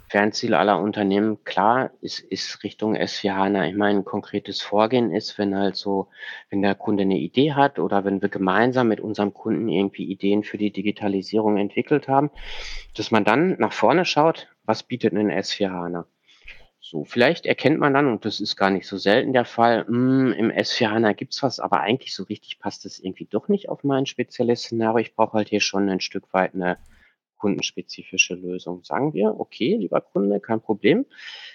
Fernziel aller Unternehmen, klar, ist, ist Richtung S4HANA. Ich meine, ein konkretes Vorgehen ist, wenn halt so, wenn der Kunde eine Idee hat oder wenn wir gemeinsam mit unserem Kunden irgendwie Ideen für die Digitalisierung entwickelt haben, dass man dann nach vorne schaut, was bietet ein S4HANA? So, vielleicht erkennt man dann, und das ist gar nicht so selten der Fall, mh, hm, im S4HANA gibt's was, aber eigentlich so richtig passt es irgendwie doch nicht auf mein spezielles Szenario. Ich brauche halt hier schon ein Stück weit eine kundenspezifische Lösung. Sagen wir, okay, lieber Kunde, kein Problem.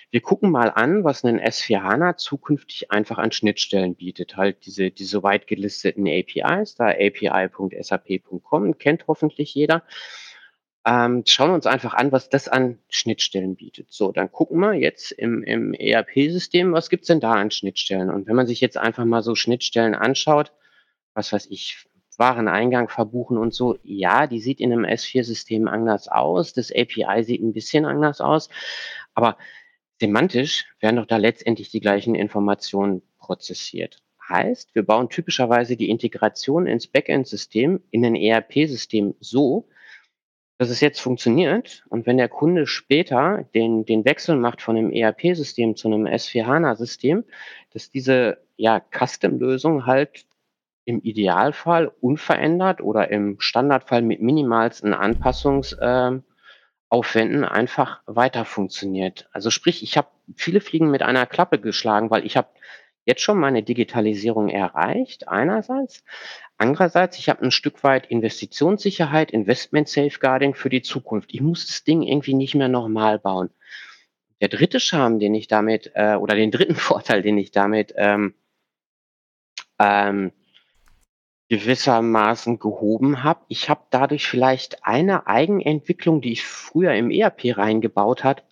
Wir gucken mal an, was ein S4HANA zukünftig einfach an Schnittstellen bietet. Halt diese, diese weit gelisteten APIs, da api.sap.com, kennt hoffentlich jeder. Ähm, schauen wir uns einfach an, was das an Schnittstellen bietet. So, dann gucken wir jetzt im, im ERP-System, was gibt's denn da an Schnittstellen? Und wenn man sich jetzt einfach mal so Schnittstellen anschaut, was weiß ich, Wareneingang verbuchen und so. Ja, die sieht in einem S4-System anders aus. Das API sieht ein bisschen anders aus. Aber semantisch werden doch da letztendlich die gleichen Informationen prozessiert. Heißt, wir bauen typischerweise die Integration ins Backend-System in ein ERP-System so, dass es jetzt funktioniert. Und wenn der Kunde später den, den Wechsel macht von einem ERP-System zu einem S4HANA-System, dass diese ja, Custom-Lösung halt im Idealfall unverändert oder im Standardfall mit minimalsten Anpassungsaufwänden ähm, einfach weiter funktioniert. Also sprich, ich habe viele Fliegen mit einer Klappe geschlagen, weil ich habe jetzt schon meine Digitalisierung erreicht, einerseits. Andererseits, ich habe ein Stück weit Investitionssicherheit, Investment Safeguarding für die Zukunft. Ich muss das Ding irgendwie nicht mehr nochmal bauen. Der dritte Charme, den ich damit, äh, oder den dritten Vorteil, den ich damit ähm, ähm, gewissermaßen gehoben habe. Ich habe dadurch vielleicht eine Eigenentwicklung, die ich früher im ERP reingebaut hat,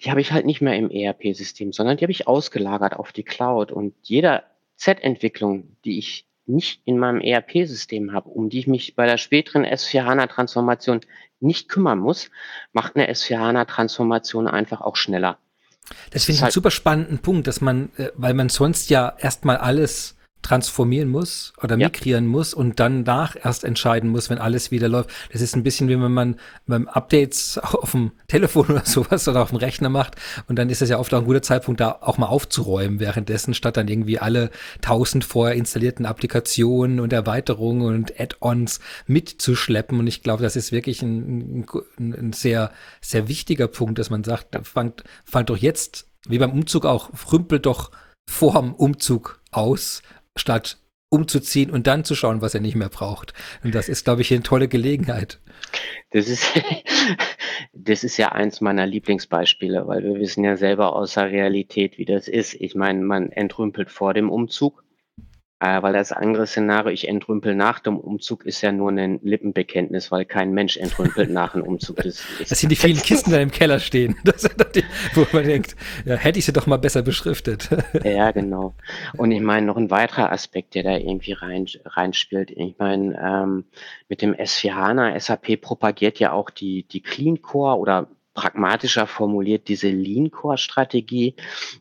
die habe ich halt nicht mehr im ERP-System, sondern die habe ich ausgelagert auf die Cloud. Und jeder Z-Entwicklung, die ich nicht in meinem ERP-System habe, um die ich mich bei der späteren S4HANA-Transformation nicht kümmern muss, macht eine S4HANA-Transformation einfach auch schneller. Das finde ich halt einen super spannenden Punkt, dass man, äh, weil man sonst ja erstmal alles transformieren muss oder migrieren ja. muss und dann nach erst entscheiden muss, wenn alles wieder läuft. Das ist ein bisschen wie wenn man beim Updates auf dem Telefon oder sowas oder auf dem Rechner macht und dann ist es ja oft auch ein guter Zeitpunkt, da auch mal aufzuräumen währenddessen, statt dann irgendwie alle tausend vorher installierten Applikationen und Erweiterungen und Add-ons mitzuschleppen. Und ich glaube, das ist wirklich ein, ein, ein sehr, sehr wichtiger Punkt, dass man sagt, fangt, fangt doch jetzt, wie beim Umzug auch, rümpelt doch vorm Umzug aus statt umzuziehen und dann zu schauen, was er nicht mehr braucht. Und das ist, glaube ich, eine tolle Gelegenheit. Das ist, das ist ja eins meiner Lieblingsbeispiele, weil wir wissen ja selber aus der Realität, wie das ist. Ich meine, man entrümpelt vor dem Umzug äh, weil das andere Szenario, ich entrümpel nach dem Umzug, ist ja nur ein Lippenbekenntnis, weil kein Mensch entrümpelt nach einem Umzug. Das, das sind die vielen Kisten, die da im Keller stehen, die, wo man denkt, ja, hätte ich sie doch mal besser beschriftet. ja, genau. Und ich meine, noch ein weiterer Aspekt, der da irgendwie rein, reinspielt. Ich meine, ähm, mit dem S4 HANA, SAP propagiert ja auch die, die Clean Core oder pragmatischer formuliert diese Lean-Core-Strategie,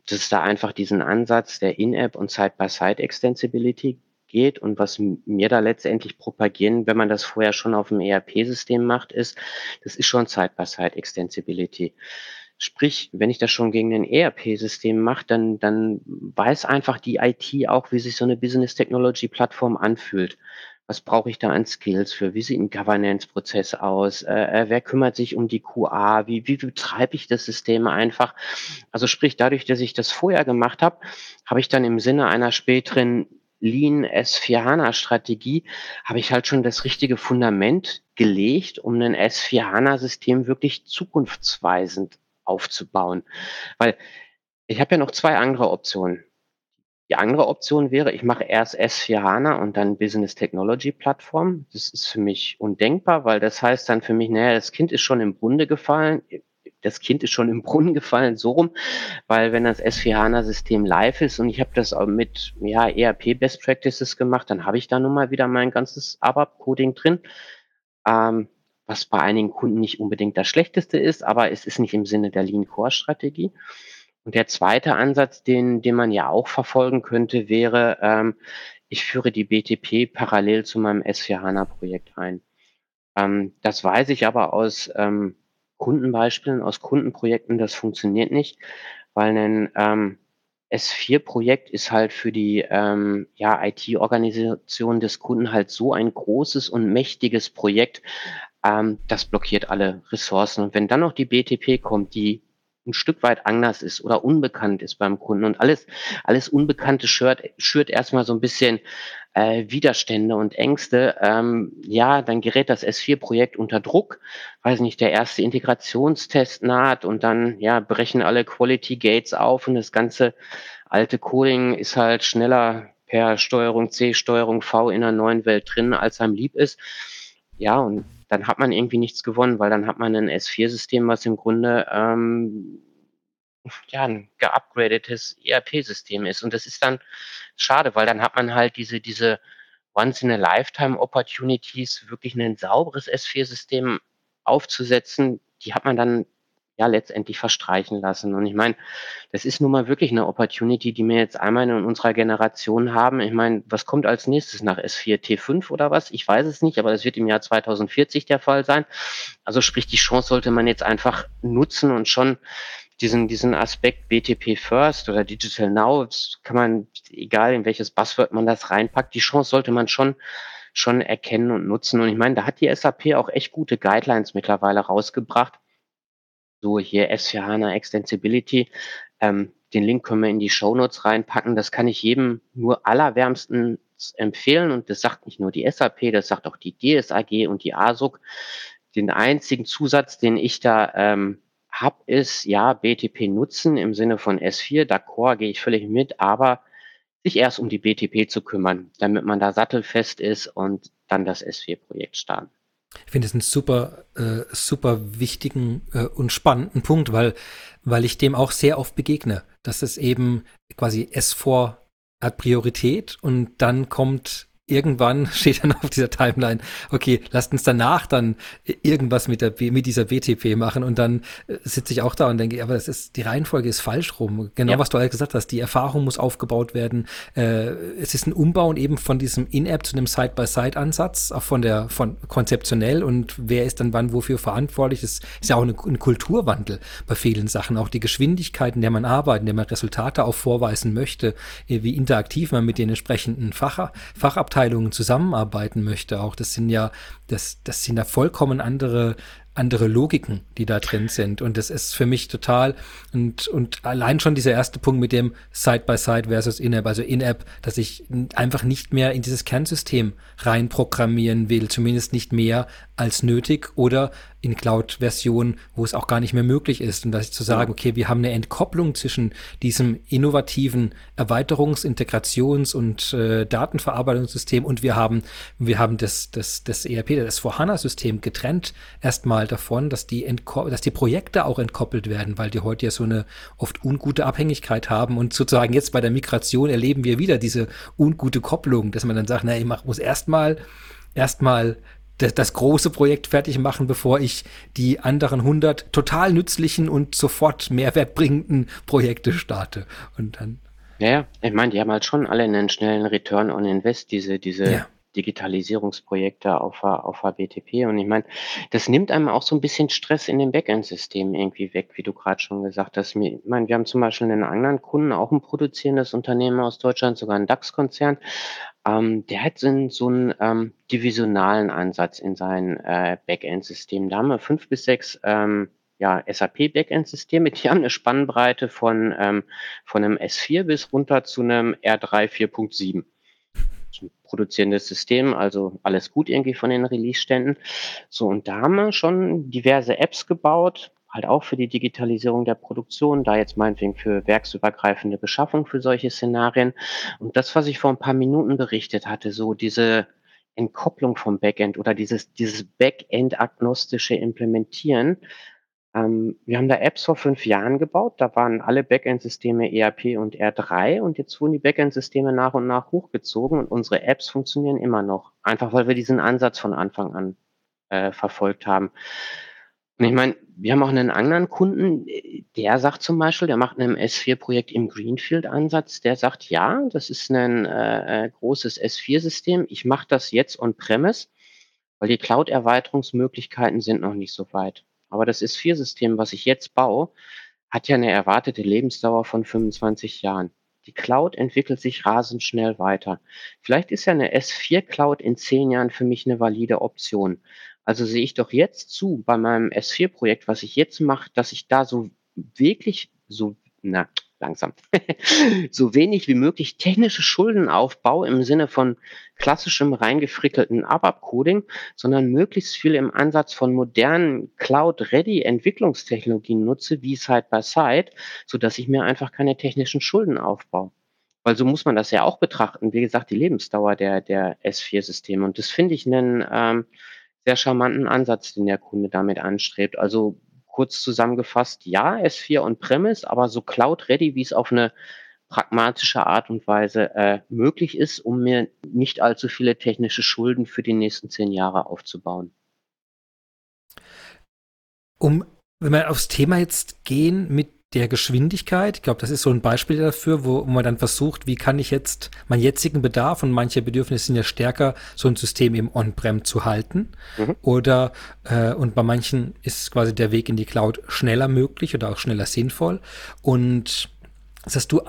dass es da einfach diesen Ansatz der In-App und Side-by-Side-Extensibility geht und was mir da letztendlich propagieren, wenn man das vorher schon auf dem ERP-System macht, ist, das ist schon Side-by-Side-Extensibility. Sprich, wenn ich das schon gegen ein ERP-System mache, dann, dann weiß einfach die IT auch, wie sich so eine Business Technology Plattform anfühlt. Was brauche ich da an Skills für? Wie sieht ein Governance-Prozess aus? Äh, äh wer kümmert sich um die QA? Wie, wie betreibe ich das System einfach? Also sprich, dadurch, dass ich das vorher gemacht habe, habe ich dann im Sinne einer späteren Lean S4 HANA Strategie habe ich halt schon das richtige Fundament gelegt, um ein S4 HANA System wirklich zukunftsweisend aufzubauen. Weil ich habe ja noch zwei andere Optionen. Die andere Option wäre, ich mache erst S4 HANA und dann Business Technology Plattform. Das ist für mich undenkbar, weil das heißt dann für mich, naja, das Kind ist schon im Grunde gefallen. Das Kind ist schon im Brunnen gefallen, so rum, weil wenn das S4 HANA System live ist und ich habe das auch mit ja, ERP Best Practices gemacht, dann habe ich da nun mal wieder mein ganzes ABAP Coding drin. Ähm, was bei einigen Kunden nicht unbedingt das Schlechteste ist, aber es ist nicht im Sinne der Lean Core Strategie. Und der zweite Ansatz, den, den man ja auch verfolgen könnte, wäre, ähm, ich führe die BTP parallel zu meinem S4HANA-Projekt ein. Ähm, das weiß ich aber aus ähm, Kundenbeispielen, aus Kundenprojekten, das funktioniert nicht, weil ein ähm, S4-Projekt ist halt für die ähm, ja, IT-Organisation des Kunden halt so ein großes und mächtiges Projekt, ähm, das blockiert alle Ressourcen. Und wenn dann noch die BTP kommt, die ein Stück weit anders ist oder unbekannt ist beim Kunden. Und alles, alles Unbekannte schürt, schürt erstmal so ein bisschen äh, Widerstände und Ängste. Ähm, ja, dann gerät das S4-Projekt unter Druck. Weiß nicht, der erste Integrationstest naht und dann ja brechen alle Quality Gates auf und das ganze alte Coding ist halt schneller per Steuerung C, Steuerung V in einer neuen Welt drin, als einem lieb ist. Ja, und dann hat man irgendwie nichts gewonnen, weil dann hat man ein S4-System, was im Grunde ähm, ja, ein geupgradetes ERP-System ist. Und das ist dann schade, weil dann hat man halt diese, diese Once-in-a-Lifetime-Opportunities, wirklich ein sauberes S4-System aufzusetzen, die hat man dann ja letztendlich verstreichen lassen. Und ich meine, das ist nun mal wirklich eine Opportunity, die wir jetzt einmal in unserer Generation haben. Ich meine, was kommt als nächstes nach S4 T5 oder was? Ich weiß es nicht, aber das wird im Jahr 2040 der Fall sein. Also sprich, die Chance sollte man jetzt einfach nutzen und schon diesen, diesen Aspekt BTP First oder Digital Now, kann man, egal in welches Buzzword man das reinpackt, die Chance sollte man schon schon erkennen und nutzen. Und ich meine, da hat die SAP auch echt gute Guidelines mittlerweile rausgebracht so hier S4 HANA Extensibility. Ähm, den Link können wir in die Show Notes reinpacken. Das kann ich jedem nur allerwärmstens empfehlen. Und das sagt nicht nur die SAP, das sagt auch die DSAG und die ASUG. Den einzigen Zusatz, den ich da ähm, habe, ist, ja, BTP nutzen im Sinne von S4. D'accord, gehe ich völlig mit, aber sich erst um die BTP zu kümmern, damit man da sattelfest ist und dann das S4-Projekt starten. Ich finde es einen super, äh, super wichtigen äh, und spannenden Punkt, weil, weil ich dem auch sehr oft begegne, dass es eben quasi S4 hat Priorität und dann kommt irgendwann steht dann auf dieser Timeline, okay, lasst uns danach dann irgendwas mit der mit dieser BTP machen und dann äh, sitze ich auch da und denke, aber das ist die Reihenfolge ist falsch rum. Genau ja. was du halt gesagt hast, die Erfahrung muss aufgebaut werden. Äh, es ist ein Umbauen eben von diesem In-App zu einem Side-by-Side-Ansatz, auch von der von konzeptionell und wer ist dann wann wofür verantwortlich. Das ist ja auch eine, ein Kulturwandel bei vielen Sachen, auch die Geschwindigkeit, in der man arbeitet, in der man Resultate auch vorweisen möchte, wie interaktiv man mit den entsprechenden Fach, Fachabteilungen Abteilungen zusammenarbeiten möchte auch. Das sind ja, das, das sind ja vollkommen andere andere Logiken, die da drin sind. Und das ist für mich total, und, und allein schon dieser erste Punkt mit dem Side-by-Side versus In-App, also In-App, dass ich einfach nicht mehr in dieses Kernsystem reinprogrammieren will, zumindest nicht mehr als nötig oder in Cloud-Versionen, wo es auch gar nicht mehr möglich ist. Und dass ich zu sagen, okay, wir haben eine Entkopplung zwischen diesem innovativen Erweiterungs-, Integrations- und äh, Datenverarbeitungssystem und wir haben, wir haben das, das, das ERP, das Vorhana-System getrennt erstmal davon, dass die, dass die Projekte auch entkoppelt werden, weil die heute ja so eine oft ungute Abhängigkeit haben und sozusagen jetzt bei der Migration erleben wir wieder diese ungute Kopplung, dass man dann sagt, na, ich mach, muss erstmal erstmal das, das große Projekt fertig machen, bevor ich die anderen 100 total nützlichen und sofort mehrwertbringenden Projekte starte. Und dann. Ja, ich meine, die haben halt schon alle einen schnellen Return on Invest, diese, diese ja. Digitalisierungsprojekte auf, auf HBTP. Und ich meine, das nimmt einem auch so ein bisschen Stress in dem Backend-System irgendwie weg, wie du gerade schon gesagt hast. Ich meine, wir haben zum Beispiel einen anderen Kunden, auch ein produzierendes Unternehmen aus Deutschland, sogar ein DAX-Konzern. Ähm, der hat so, so einen ähm, divisionalen Ansatz in seinen äh, Backend-System. Da haben wir fünf bis sechs ähm, ja, SAP-Backend-Systeme. Die haben eine Spannbreite von, ähm, von einem S4 bis runter zu einem R3 4.7 produzierendes System, also alles gut irgendwie von den Release-Ständen. So, und da haben wir schon diverse Apps gebaut, halt auch für die Digitalisierung der Produktion, da jetzt meinetwegen für werksübergreifende Beschaffung für solche Szenarien. Und das, was ich vor ein paar Minuten berichtet hatte, so diese Entkopplung vom Backend oder dieses, dieses Backend-agnostische Implementieren, ähm, wir haben da Apps vor fünf Jahren gebaut. Da waren alle Backend-Systeme ERP und R3 und jetzt wurden die Backend-Systeme nach und nach hochgezogen und unsere Apps funktionieren immer noch. Einfach weil wir diesen Ansatz von Anfang an äh, verfolgt haben. Und ich meine, wir haben auch einen anderen Kunden, der sagt zum Beispiel, der macht ein S4-Projekt im Greenfield-Ansatz, der sagt, ja, das ist ein äh, äh großes S4-System, ich mache das jetzt on-premise, weil die Cloud-Erweiterungsmöglichkeiten sind noch nicht so weit. Aber das S4-System, was ich jetzt baue, hat ja eine erwartete Lebensdauer von 25 Jahren. Die Cloud entwickelt sich rasend schnell weiter. Vielleicht ist ja eine S4 Cloud in zehn Jahren für mich eine valide Option. Also sehe ich doch jetzt zu bei meinem S4-Projekt, was ich jetzt mache, dass ich da so wirklich so, na, langsam, so wenig wie möglich technische Schulden aufbaue im Sinne von klassischem reingefrickelten ABAP-Coding, sondern möglichst viel im Ansatz von modernen Cloud-Ready-Entwicklungstechnologien nutze, wie Side-by-Side, so dass ich mir einfach keine technischen Schulden aufbaue. Weil so muss man das ja auch betrachten. Wie gesagt, die Lebensdauer der, der S4-Systeme. Und das finde ich einen ähm, sehr charmanten Ansatz, den der Kunde damit anstrebt. Also kurz zusammengefasst, ja, S4 on-premise, aber so cloud-ready, wie es auf eine pragmatische Art und Weise äh, möglich ist, um mir nicht allzu viele technische Schulden für die nächsten zehn Jahre aufzubauen. Um, wenn wir aufs Thema jetzt gehen mit der Geschwindigkeit. Ich glaube, das ist so ein Beispiel dafür, wo man dann versucht, wie kann ich jetzt meinen jetzigen Bedarf und manche Bedürfnisse sind ja stärker, so ein System eben on-prem zu halten. Mhm. Oder äh, und bei manchen ist quasi der Weg in die Cloud schneller möglich oder auch schneller sinnvoll. Und das heißt, du,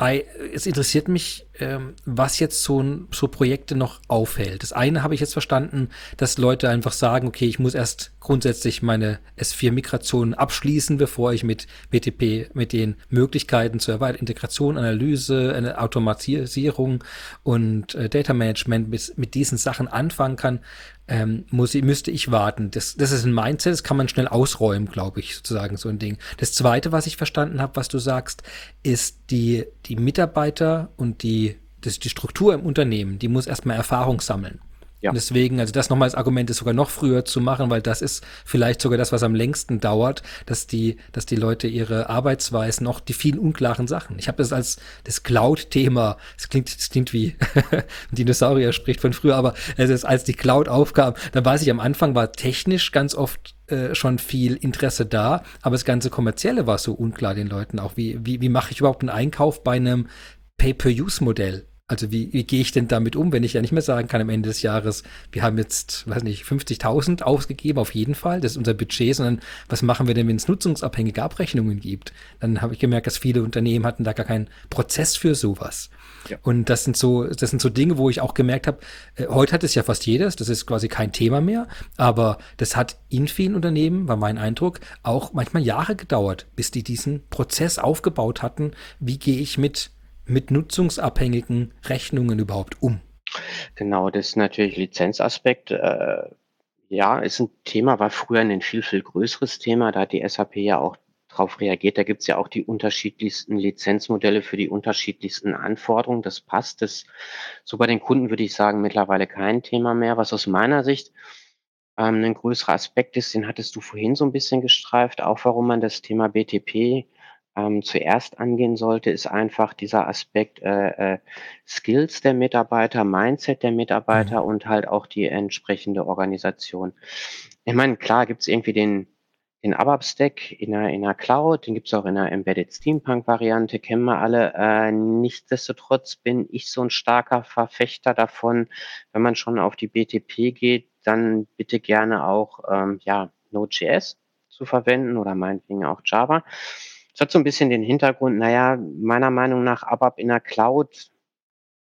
es interessiert mich, ähm, was jetzt so, so Projekte noch aufhält. Das eine habe ich jetzt verstanden, dass Leute einfach sagen, okay, ich muss erst grundsätzlich meine S4-Migration abschließen, bevor ich mit BTP, mit den Möglichkeiten zur Integration, Analyse, eine Automatisierung und äh, Data Management mit, mit diesen Sachen anfangen kann ähm, muss, müsste ich warten. Das, das ist ein Mindset, das kann man schnell ausräumen, glaube ich, sozusagen so ein Ding. Das Zweite, was ich verstanden habe, was du sagst, ist die, die Mitarbeiter und die, das, die Struktur im Unternehmen, die muss erstmal Erfahrung sammeln. Ja. Deswegen, also das nochmal als Argument ist sogar noch früher zu machen, weil das ist vielleicht sogar das, was am längsten dauert, dass die, dass die Leute ihre Arbeitsweisen, noch die vielen unklaren Sachen. Ich habe das als das Cloud-Thema, es klingt, es klingt wie ein Dinosaurier spricht von früher, aber ist, als die Cloud aufkam, dann weiß ich, am Anfang war technisch ganz oft äh, schon viel Interesse da, aber das ganze Kommerzielle war so unklar den Leuten auch. Wie, wie, wie mache ich überhaupt einen Einkauf bei einem Pay-per-Use-Modell? Also wie, wie gehe ich denn damit um, wenn ich ja nicht mehr sagen kann am Ende des Jahres, wir haben jetzt, weiß nicht, 50.000 ausgegeben, auf jeden Fall, das ist unser Budget, sondern was machen wir denn, wenn es nutzungsabhängige Abrechnungen gibt? Dann habe ich gemerkt, dass viele Unternehmen hatten da gar keinen Prozess für sowas. Ja. Und das sind so, das sind so Dinge, wo ich auch gemerkt habe, äh, heute hat es ja fast jedes, das ist quasi kein Thema mehr, aber das hat in vielen Unternehmen, war mein Eindruck, auch manchmal Jahre gedauert, bis die diesen Prozess aufgebaut hatten, wie gehe ich mit mit nutzungsabhängigen Rechnungen überhaupt um? Genau, das ist natürlich Lizenzaspekt. Äh, ja, ist ein Thema, war früher ein viel, viel größeres Thema. Da hat die SAP ja auch drauf reagiert. Da gibt's ja auch die unterschiedlichsten Lizenzmodelle für die unterschiedlichsten Anforderungen. Das passt. Das so bei den Kunden würde ich sagen, mittlerweile kein Thema mehr. Was aus meiner Sicht ähm, ein größerer Aspekt ist, den hattest du vorhin so ein bisschen gestreift, auch warum man das Thema BTP ähm, zuerst angehen sollte, ist einfach dieser Aspekt äh, äh, Skills der Mitarbeiter, Mindset der Mitarbeiter mhm. und halt auch die entsprechende Organisation. Ich meine, klar gibt es irgendwie den, den ABAP-Stack in einer, in einer Cloud, den gibt es auch in einer Embedded Steampunk-Variante, kennen wir alle. Äh, nichtsdestotrotz bin ich so ein starker Verfechter davon, wenn man schon auf die BTP geht, dann bitte gerne auch ähm, ja, Node.js zu verwenden oder meinetwegen auch Java. Es hat so ein bisschen den Hintergrund, naja, meiner Meinung nach ABAP in der Cloud,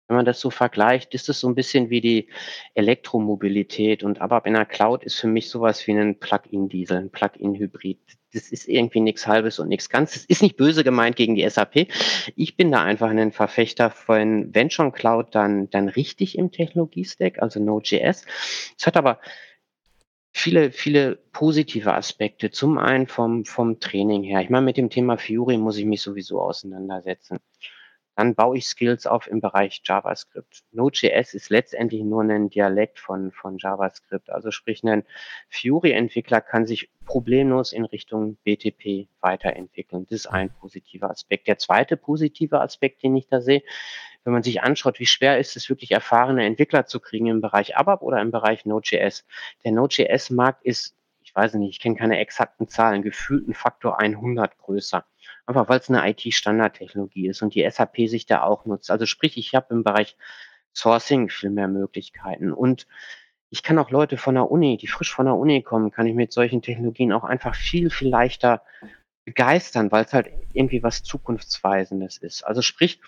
Wenn man das so vergleicht, ist es so ein bisschen wie die Elektromobilität und ABAP in der Cloud ist für mich sowas wie ein Plug-in-Diesel, ein Plug-in-Hybrid. Das ist irgendwie nichts Halbes und nichts Ganzes. Ist nicht böse gemeint gegen die SAP. Ich bin da einfach ein Verfechter von, wenn schon Cloud, dann, dann richtig im Technologiestack, also Node.js. Es hat aber viele, viele positive Aspekte. Zum einen vom, vom Training her. Ich meine, mit dem Thema Fury muss ich mich sowieso auseinandersetzen. Dann baue ich Skills auf im Bereich JavaScript. Node.js ist letztendlich nur ein Dialekt von, von JavaScript. Also sprich, ein Fury-Entwickler kann sich problemlos in Richtung BTP weiterentwickeln. Das ist ein positiver Aspekt. Der zweite positive Aspekt, den ich da sehe, wenn man sich anschaut, wie schwer ist es wirklich erfahrene Entwickler zu kriegen im Bereich ABAP oder im Bereich Node.js. Der Node.js-Markt ist, ich weiß nicht, ich kenne keine exakten Zahlen, gefühlt ein Faktor 100 größer. Einfach weil es eine IT-Standardtechnologie ist und die SAP sich da auch nutzt. Also sprich, ich habe im Bereich Sourcing viel mehr Möglichkeiten und ich kann auch Leute von der Uni, die frisch von der Uni kommen, kann ich mit solchen Technologien auch einfach viel, viel leichter begeistern, weil es halt irgendwie was Zukunftsweisendes ist. Also sprich,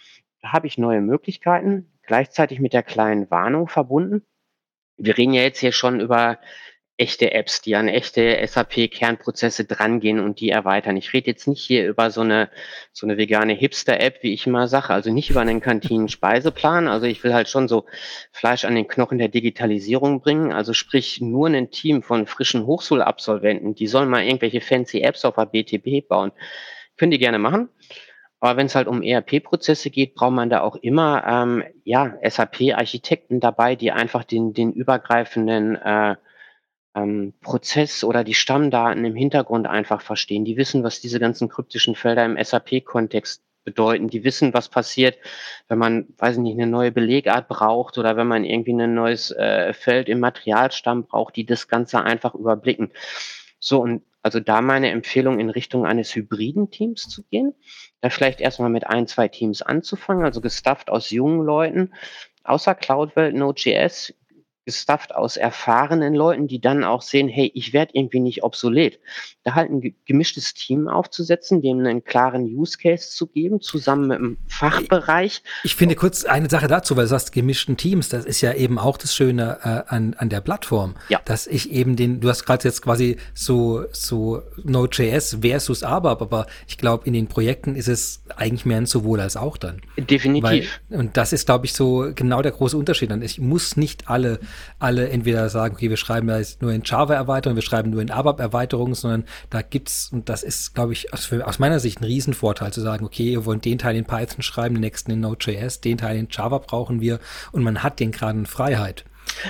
habe ich neue Möglichkeiten, gleichzeitig mit der kleinen Warnung verbunden. Wir reden ja jetzt hier schon über echte Apps, die an echte SAP-Kernprozesse drangehen und die erweitern. Ich rede jetzt nicht hier über so eine, so eine vegane Hipster-App, wie ich immer sage, also nicht über einen Kantinen-Speiseplan. Also ich will halt schon so Fleisch an den Knochen der Digitalisierung bringen. Also sprich nur ein Team von frischen Hochschulabsolventen, die sollen mal irgendwelche fancy Apps auf der BTP bauen. Können die gerne machen. Aber wenn es halt um ERP-Prozesse geht, braucht man da auch immer ähm, ja, SAP-Architekten dabei, die einfach den, den übergreifenden äh, ähm, Prozess oder die Stammdaten im Hintergrund einfach verstehen. Die wissen, was diese ganzen kryptischen Felder im SAP-Kontext bedeuten. Die wissen, was passiert, wenn man, weiß ich nicht, eine neue Belegart braucht oder wenn man irgendwie ein neues äh, Feld im Materialstamm braucht, die das Ganze einfach überblicken. So, und also da meine Empfehlung in Richtung eines hybriden Teams zu gehen. Da vielleicht erstmal mit ein, zwei Teams anzufangen, also gestafft aus jungen Leuten, außer Cloud-Welt Node.js gestafft aus erfahrenen Leuten, die dann auch sehen, hey, ich werde irgendwie nicht obsolet. Da halt ein gemischtes Team aufzusetzen, dem einen klaren Use Case zu geben, zusammen mit dem Fachbereich. Ich finde kurz eine Sache dazu, weil du sagst gemischten Teams, das ist ja eben auch das Schöne äh, an, an der Plattform, ja. dass ich eben den, du hast gerade jetzt quasi so, so Node.js versus ABAP, aber ich glaube, in den Projekten ist es eigentlich mehr ein sowohl als auch dann. Definitiv. Weil, und das ist, glaube ich, so genau der große Unterschied. Ich muss nicht alle alle entweder sagen, okay, wir schreiben da jetzt nur in Java-Erweiterungen, wir schreiben nur in ABAP-Erweiterungen, sondern da gibt's, und das ist, glaube ich, aus, aus, meiner Sicht ein Riesenvorteil zu sagen, okay, ihr wollt den Teil in Python schreiben, den nächsten in Node.js, den Teil in Java brauchen wir und man hat den gerade in Freiheit.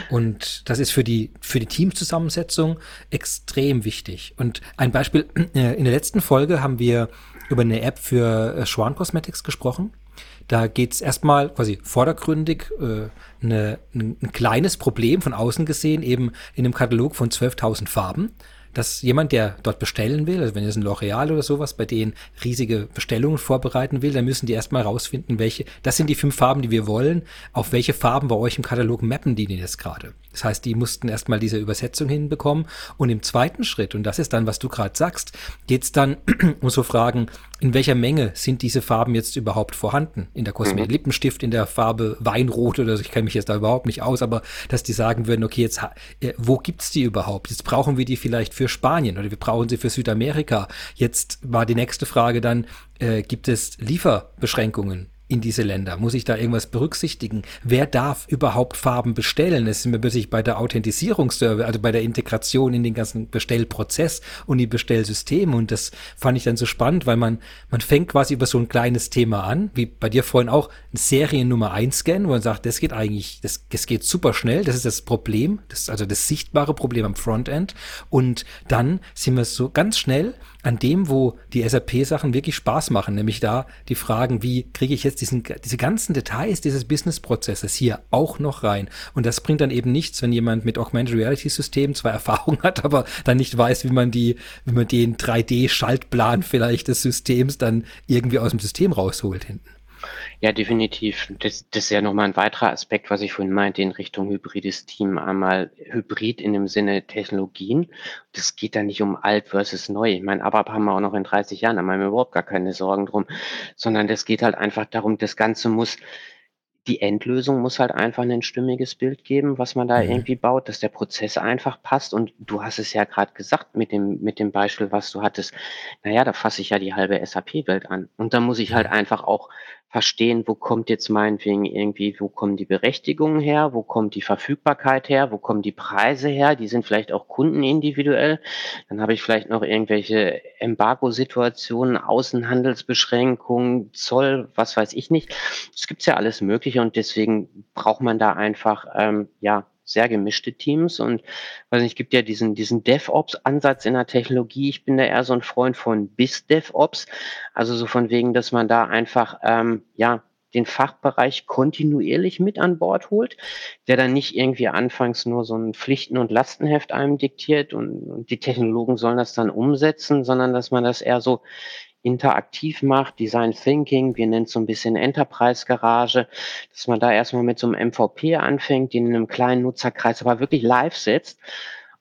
Und das ist für die, für die Teamzusammensetzung extrem wichtig. Und ein Beispiel, äh, in der letzten Folge haben wir über eine App für äh, Schwan Cosmetics gesprochen. Da geht's erstmal quasi vordergründig äh, eine, ein, ein kleines Problem von außen gesehen, eben in einem Katalog von 12.000 Farben dass jemand, der dort bestellen will, also wenn jetzt ein L'Oreal oder sowas, bei denen riesige Bestellungen vorbereiten will, dann müssen die erstmal rausfinden, welche, das sind die fünf Farben, die wir wollen, auf welche Farben bei euch im Katalog mappen die denn jetzt gerade. Das heißt, die mussten erstmal diese Übersetzung hinbekommen und im zweiten Schritt, und das ist dann, was du gerade sagst, geht's dann um so Fragen, in welcher Menge sind diese Farben jetzt überhaupt vorhanden in der Kosmetik? Mhm. Lippenstift in der Farbe Weinrot oder so, ich kenne mich jetzt da überhaupt nicht aus, aber dass die sagen würden, okay, jetzt äh, wo gibt's die überhaupt? Jetzt brauchen wir die vielleicht für Spanien oder wir brauchen sie für Südamerika. Jetzt war die nächste Frage dann, äh, gibt es Lieferbeschränkungen in diese Länder? Muss ich da irgendwas berücksichtigen? Wer darf überhaupt Farben bestellen? Es sind wir plötzlich bei der Authentisierungsservice, also bei der Integration in den ganzen Bestellprozess und die Bestellsysteme. Und das fand ich dann so spannend, weil man, man fängt quasi über so ein kleines Thema an, wie bei dir vorhin auch ein Serien Nummer 1 Scan, wo man sagt, das geht eigentlich, das, das geht super schnell. Das ist das Problem. Das ist also das sichtbare Problem am Frontend. Und dann sind wir so ganz schnell an dem, wo die SAP-Sachen wirklich Spaß machen, nämlich da die Fragen, wie kriege ich jetzt diesen, diese ganzen Details dieses Business-Prozesses hier auch noch rein. Und das bringt dann eben nichts, wenn jemand mit Augmented Reality-System zwar Erfahrung hat, aber dann nicht weiß, wie man die, wie man den 3D-Schaltplan vielleicht des Systems dann irgendwie aus dem System rausholt hinten. Ja, definitiv. Das, das ist ja nochmal ein weiterer Aspekt, was ich vorhin meinte, in Richtung hybrides Team. Einmal Hybrid in dem Sinne Technologien. Das geht da nicht um alt versus neu. Ich meine, ABAP haben wir auch noch in 30 Jahren, da machen wir überhaupt gar keine Sorgen drum, sondern das geht halt einfach darum, das Ganze muss die Endlösung muss halt einfach ein stimmiges Bild geben, was man da Mhm. irgendwie baut, dass der Prozess einfach passt. Und du hast es ja gerade gesagt mit dem, mit dem Beispiel, was du hattest. Naja, da fasse ich ja die halbe SAP-Welt an. Und da muss ich halt Ja. einfach auch verstehen, wo kommt jetzt meinetwegen irgendwie, wo kommen die Berechtigungen her, wo kommt die Verfügbarkeit her, wo kommen die Preise her, die sind vielleicht auch kundenindividuell. Dann habe ich vielleicht noch irgendwelche Embargo-Situationen, Außenhandelsbeschränkungen, Zoll, was weiß ich nicht. Es gibt ja alles Mögliche und deswegen braucht man da einfach ähm, ja sehr gemischte Teams und weiß nicht, gibt ja diesen diesen DevOps-Ansatz in der Technologie. Ich bin da eher so ein Freund von bis DevOps, also so von wegen, dass man da einfach ähm, ja den Fachbereich kontinuierlich mit an Bord holt, der dann nicht irgendwie anfangs nur so ein Pflichten- und Lastenheft einem diktiert und, und die Technologen sollen das dann umsetzen, sondern dass man das eher so interaktiv macht, Design Thinking, wir nennen es so ein bisschen Enterprise Garage, dass man da erstmal mit so einem MVP anfängt, den in einem kleinen Nutzerkreis aber wirklich live setzt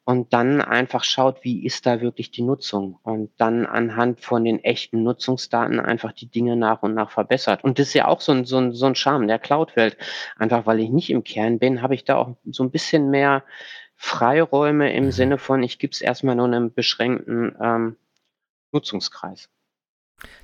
und dann einfach schaut, wie ist da wirklich die Nutzung und dann anhand von den echten Nutzungsdaten einfach die Dinge nach und nach verbessert. Und das ist ja auch so ein, so ein, so ein Charme der Cloud-Welt. Einfach weil ich nicht im Kern bin, habe ich da auch so ein bisschen mehr Freiräume im Mhm. Sinne von, ich gebe es erstmal nur einem beschränkten ähm, Nutzungskreis.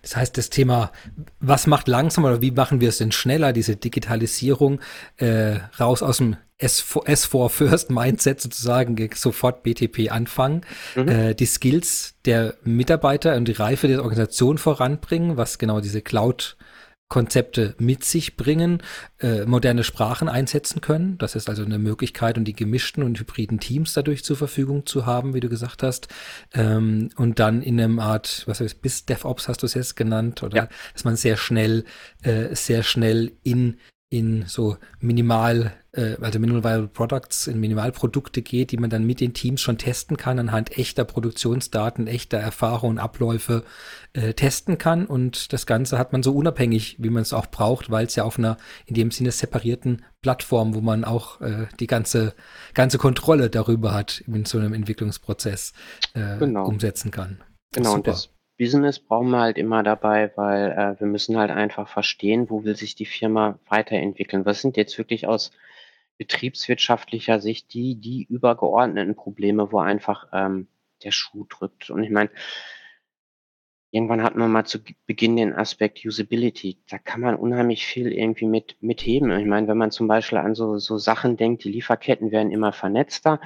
Das heißt, das Thema, was macht langsam oder wie machen wir es denn schneller, diese Digitalisierung, äh, raus aus dem S4, S4 First Mindset sozusagen, sofort BTP anfangen, Mhm. äh, die Skills der Mitarbeiter und die Reife der Organisation voranbringen, was genau diese Cloud Konzepte mit sich bringen, äh, moderne Sprachen einsetzen können. Das ist also eine Möglichkeit, um die gemischten und hybriden Teams dadurch zur Verfügung zu haben, wie du gesagt hast. Ähm, und dann in einem Art, was heißt, bis DevOps hast du es jetzt genannt, oder Ja. dass man sehr schnell, äh, sehr schnell in in so minimal, äh, also Minimal Viable Products, in Minimalprodukte geht, die man dann mit den Teams schon testen kann, anhand echter Produktionsdaten, echter Erfahrungen, Abläufe äh, testen kann. Und das Ganze hat man so unabhängig, wie man es auch braucht, weil es ja auf einer in dem Sinne separierten Plattform, wo man auch äh, die ganze, ganze Kontrolle darüber hat, in so einem Entwicklungsprozess äh, Genau. umsetzen kann. Genau, und Super. das Business brauchen wir halt immer dabei, weil äh, wir müssen halt einfach verstehen, wo will sich die Firma weiterentwickeln. Was sind jetzt wirklich aus betriebswirtschaftlicher Sicht die, die übergeordneten Probleme, wo einfach ähm, der Schuh drückt. Und ich meine, irgendwann hatten wir mal zu Beginn den Aspekt Usability. Da kann man unheimlich viel irgendwie mit, mit heben. Ich meine, wenn man zum Beispiel an so, so Sachen denkt, die Lieferketten werden immer vernetzter,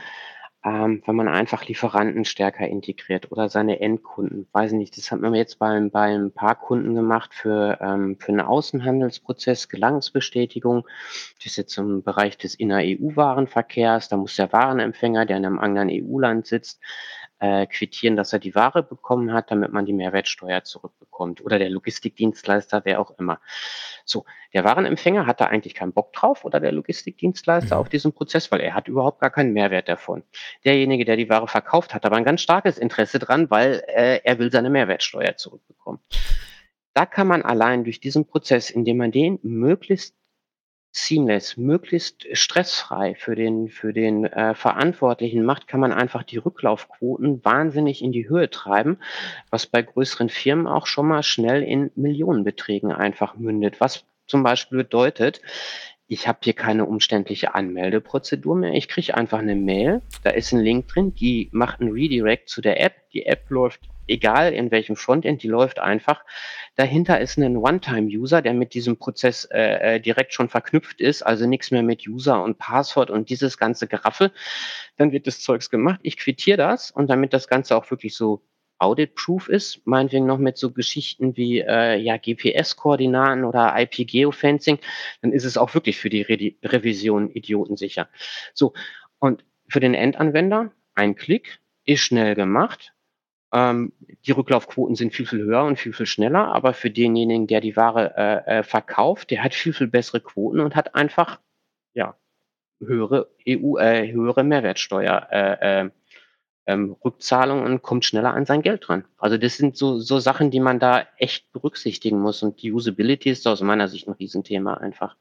ähm, wenn man einfach Lieferanten stärker integriert oder seine Endkunden. Weiß nicht, das hat man jetzt bei, bei ein paar Kunden gemacht für, ähm, für einen Außenhandelsprozess, Gelangsbestätigung. Das ist jetzt im Bereich des Inner-EU-Warenverkehrs. Da muss der Warenempfänger, der in einem anderen EU-Land sitzt, äh, quittieren, dass er die Ware bekommen hat, damit man die Mehrwertsteuer zurückbekommt. Oder der Logistikdienstleister, wer auch immer. So, der Warenempfänger hat da eigentlich keinen Bock drauf oder der Logistikdienstleister Mhm. auf diesen Prozess, weil er hat überhaupt gar keinen Mehrwert davon. Derjenige, der die Ware verkauft, hat aber ein ganz starkes Interesse dran, weil äh, er will seine Mehrwertsteuer zurückbekommen. Da kann man allein durch diesen Prozess, indem man den möglichst seamless, möglichst stressfrei für den, für den äh, Verantwortlichen macht, kann man einfach die Rücklaufquoten wahnsinnig in die Höhe treiben, was bei größeren Firmen auch schon mal schnell in Millionenbeträgen einfach mündet. Was zum Beispiel bedeutet, ich habe hier keine umständliche Anmeldeprozedur mehr. Ich kriege einfach eine Mail, da ist ein Link drin, die macht einen Redirect zu der App. Die App läuft egal in welchem Frontend, die läuft einfach. Dahinter ist ein One-Time-User, der mit diesem Prozess äh, äh, direkt schon verknüpft ist, also nichts mehr mit User und Passwort und dieses ganze Geraffel. Dann wird das Zeugs gemacht. Ich quittiere das und damit das Ganze auch wirklich so audit-proof ist, meinetwegen noch mit so Geschichten wie äh, ja, GPS-Koordinaten oder IP-Geofencing, dann ist es auch wirklich für die Re Revision idiotensicher. So, und für den Endanwender ein Klick ist schnell gemacht. Ähm, die Rücklaufquoten sind viel, viel höher und viel, viel schneller, aber für denjenigen, der die Ware äh, äh, verkauft, der hat viel, viel bessere Quoten und hat einfach ja, höhere EU, äh, höhere Mehrwertsteuer. Äh, äh, ähm, Rückzahlung und kommt schneller an sein Geld dran. Also das sind so, so Sachen, die man da echt berücksichtigen muss. Und die Usability ist aus meiner Sicht ein Riesenthema einfach.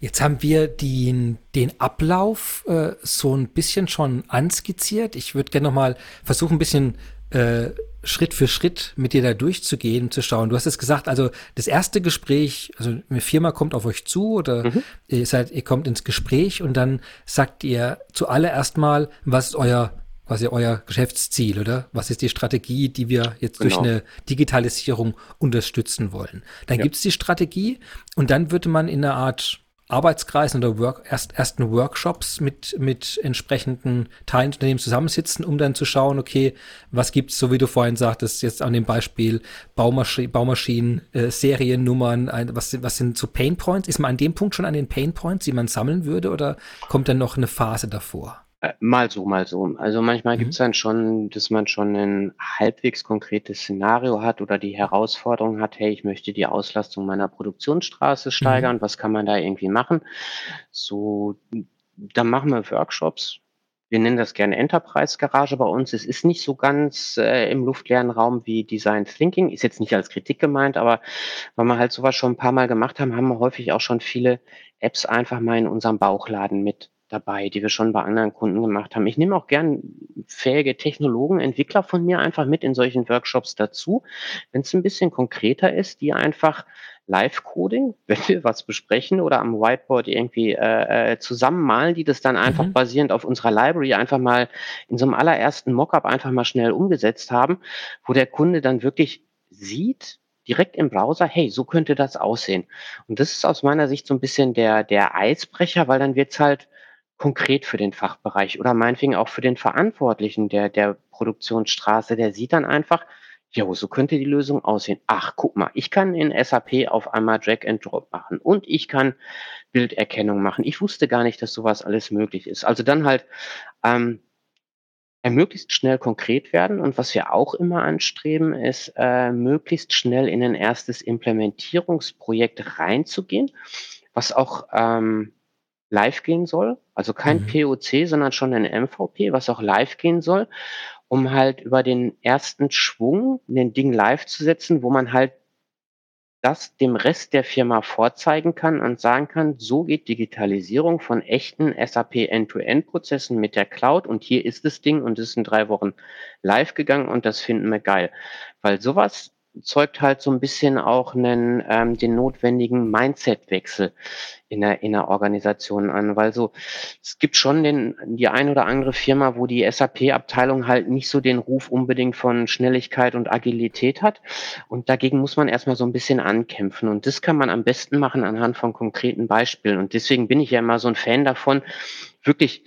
Jetzt haben wir den, den Ablauf äh, so ein bisschen schon anskizziert. Ich würde gerne noch mal versuchen, ein bisschen äh, Schritt für Schritt mit dir da durchzugehen, zu schauen. Du hast es gesagt, also das erste Gespräch, also eine Firma kommt auf euch zu oder mhm. ihr seid, ihr kommt ins Gespräch und dann sagt ihr zuallererst mal, was ist euer quasi euer Geschäftsziel, oder? Was ist die Strategie, die wir jetzt genau. durch eine Digitalisierung unterstützen wollen? Dann ja. gibt es die Strategie und dann würde man in einer Art Arbeitskreisen oder Work, erst, ersten Workshops mit, mit entsprechenden Unternehmens zusammensitzen, um dann zu schauen, okay, was gibt's, so wie du vorhin sagtest, jetzt an dem Beispiel Baumaschi Baumaschinen, äh, Seriennummern, ein, was, was sind so Pain Points? Ist man an dem Punkt schon an den Pain Points, die man sammeln würde, oder kommt dann noch eine Phase davor? Äh, mal so, mal so. Also manchmal mhm. gibt's dann schon, dass man schon ein halbwegs konkretes Szenario hat oder die Herausforderung hat, hey, ich möchte die Auslastung meiner Produktionsstraße mhm. steigern, mhm. was kann man da irgendwie machen? So, dann machen wir Workshops. Wir nennen das gerne Enterprise Garage bei uns. Es ist nicht so ganz äh, im luftleeren Raum wie Design Thinking. Ist jetzt nicht als Kritik gemeint, aber weil wir halt sowas schon ein paar Mal gemacht haben, haben wir häufig auch schon viele Apps einfach mal in unserem Bauchladen mit dabei, die wir schon bei anderen Kunden gemacht haben. Ich nehme auch gern fähige Technologen, Entwickler von mir einfach mit in solchen Workshops dazu, wenn es ein bisschen konkreter ist, die einfach Live-Coding, wenn wir was besprechen oder am Whiteboard irgendwie äh, äh, zusammenmalen, die das dann einfach mhm. basierend auf unserer Library einfach mal in so einem allerersten Mockup einfach mal schnell umgesetzt haben, wo der Kunde dann wirklich sieht, direkt im Browser, hey, so könnte das aussehen. Und das ist aus meiner Sicht so ein bisschen der, der Eisbrecher, weil dann wird's halt konkret für den Fachbereich oder meinetwegen auch für den Verantwortlichen der, der Produktionsstraße, der sieht dann einfach, jo, so könnte die Lösung aussehen. Ach, guck mal, ich kann in SAP auf einmal Drag and Drop machen und ich kann Bilderkennung machen. Ich wusste gar nicht, dass sowas alles möglich ist. Also dann halt ähm, möglichst schnell konkret werden und was wir auch immer anstreben, ist äh, möglichst schnell in ein erstes Implementierungsprojekt reinzugehen, was auch ähm, live gehen soll. Also kein mhm. POC, sondern schon ein MVP, was auch live gehen soll, um halt über den ersten Schwung den Ding live zu setzen, wo man halt das dem Rest der Firma vorzeigen kann und sagen kann, so geht Digitalisierung von echten SAP End-to-End-Prozessen mit der Cloud und hier ist das Ding und es ist in drei Wochen live gegangen und das finden wir geil. Weil sowas zeugt halt so ein bisschen auch einen, ähm, den notwendigen Mindset-Wechsel in der, in der Organisation an, weil so, es gibt schon den, die ein oder andere Firma, wo die SAP-Abteilung halt nicht so den Ruf unbedingt von Schnelligkeit und Agilität hat. Und dagegen muss man erstmal so ein bisschen ankämpfen. Und das kann man am besten machen anhand von konkreten Beispielen. Und deswegen bin ich ja immer so ein Fan davon, wirklich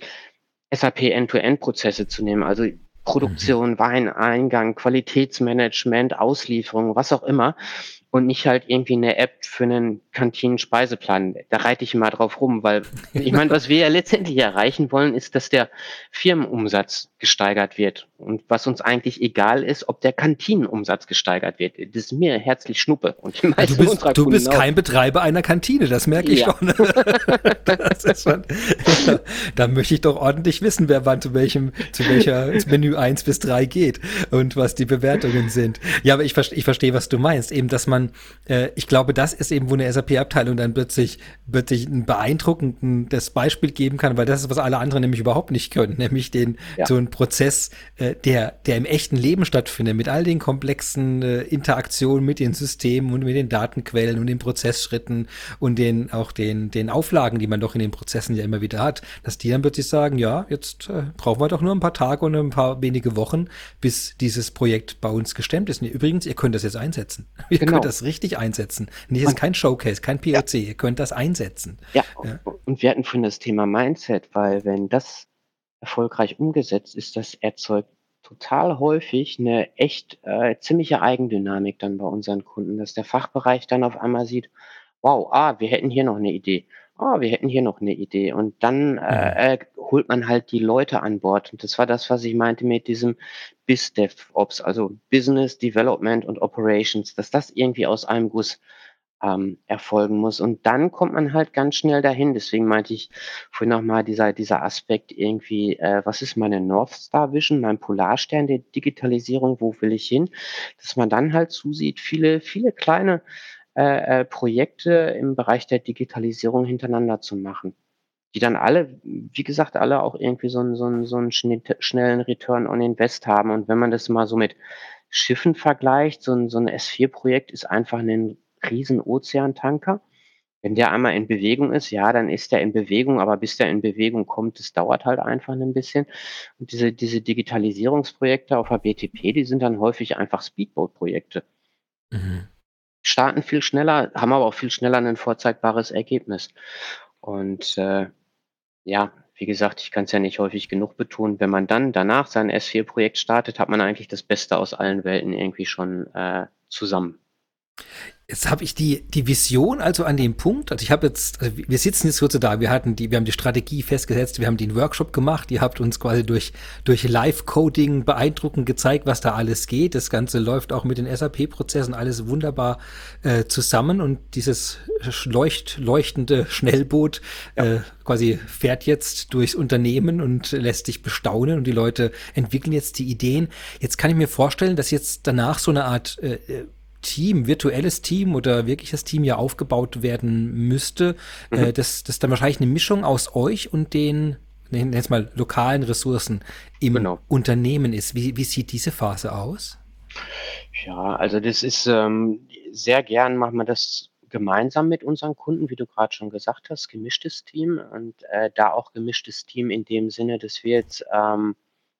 SAP End-to-End-Prozesse zu nehmen. Also Produktion, mhm. Weineingang, Qualitätsmanagement, Auslieferung, was auch immer und nicht halt irgendwie eine App für einen Kantinen-Speiseplan. Da reite ich immer drauf rum, weil ich meine, was wir ja letztendlich erreichen wollen, ist, dass der Firmenumsatz gesteigert wird. Und was uns eigentlich egal ist, ob der Kantinenumsatz gesteigert wird. Das ist mir herzlich Schnuppe. Und die meisten du bist, du bist kein Betreiber einer Kantine, das merke ich ja. schon. schon da möchte ich doch ordentlich wissen, wer wann zu welchem, zu welcher Menü eins bis drei geht und was die Bewertungen sind. Ja, aber ich, ich verstehe, was du meinst. Eben, dass man, äh, ich glaube, das ist eben, wo eine SAP-Abteilung dann plötzlich, plötzlich ein beeindruckendes Beispiel geben kann, weil das ist, was alle anderen nämlich überhaupt nicht können, nämlich den, ja. so ein Prozess, äh, der, der im echten Leben stattfindet, mit all den komplexen äh, Interaktionen mit den Systemen und mit den Datenquellen und den Prozessschritten und den, auch den, den Auflagen, die man doch in den Prozessen ja immer wieder hat, dass die dann plötzlich sagen, ja, jetzt äh, brauchen wir doch nur ein paar Tage und ein paar wenige Wochen, bis dieses Projekt bei uns gestemmt ist. Und übrigens, ihr könnt das jetzt einsetzen. Ihr genau. könnt das richtig einsetzen. Und hier ist kein Showcase, kein POC, ja. ihr könnt das einsetzen. Ja. ja, und wir hatten vorhin das Thema Mindset, weil wenn das erfolgreich umgesetzt ist, das erzeugt total häufig eine echt äh, ziemliche Eigendynamik dann bei unseren Kunden, dass der Fachbereich dann auf einmal sieht, wow, ah, wir hätten hier noch eine Idee, ah, wir hätten hier noch eine Idee. Und dann äh, äh, holt man halt die Leute an Bord. Und das war das, was ich meinte mit diesem BizDevOps, also Business Development und Operations, dass das irgendwie aus einem Guss ähm, erfolgen muss. Und dann kommt man halt ganz schnell dahin. Deswegen meinte ich vorhin nochmal dieser, dieser Aspekt irgendwie, äh, was ist meine North Star Vision, mein Polarstern der Digitalisierung, wo will ich hin? Dass man dann halt zusieht, viele, viele kleine äh, äh, Projekte im Bereich der Digitalisierung hintereinander zu machen die dann alle, wie gesagt, alle auch irgendwie so einen so 'n so 'n schnellen Return on Invest haben. Und wenn man das mal so mit Schiffen vergleicht, so ein so 'n S4-Projekt ist einfach ein riesen Ozeantanker. Wenn der einmal in Bewegung ist, ja, dann ist der in Bewegung, aber bis der in Bewegung kommt, das dauert halt einfach ein bisschen. Und diese diese Digitalisierungsprojekte auf der BTP, die sind dann häufig einfach Speedboat-Projekte. Mhm. Starten viel schneller, haben aber auch viel schneller ein vorzeigbares Ergebnis. Und, äh, ja, wie gesagt, ich kann es ja nicht häufig genug betonen, wenn man dann danach sein S4-Projekt startet, hat man eigentlich das Beste aus allen Welten irgendwie schon, äh, zusammen. Jetzt habe ich die, die Vision also an dem Punkt, also ich habe jetzt, also wir sitzen jetzt kurz da, wir hatten die, wir haben die Strategie festgesetzt, wir haben den Workshop gemacht, ihr habt uns quasi durch, durch Live-Coding beeindruckend gezeigt, was da alles geht. Das Ganze läuft auch mit den SAP-Prozessen alles wunderbar äh, zusammen und dieses leucht, leuchtende Schnellboot äh, quasi fährt jetzt durchs Unternehmen und lässt sich bestaunen und die Leute entwickeln jetzt die Ideen. Jetzt kann ich mir vorstellen, dass jetzt danach so eine Art äh, äh Team, virtuelles Team oder wirkliches Team ja aufgebaut werden müsste, mhm. äh, das, das dann wahrscheinlich eine Mischung aus euch und den, jetzt mal lokalen Ressourcen im genau. Unternehmen ist. Wie, wie sieht diese Phase aus? Ja, also das ist ähm, sehr gern machen wir das gemeinsam mit unseren Kunden, wie du gerade schon gesagt hast, gemischtes Team und äh, da auch gemischtes Team in dem Sinne, dass wir jetzt ähm,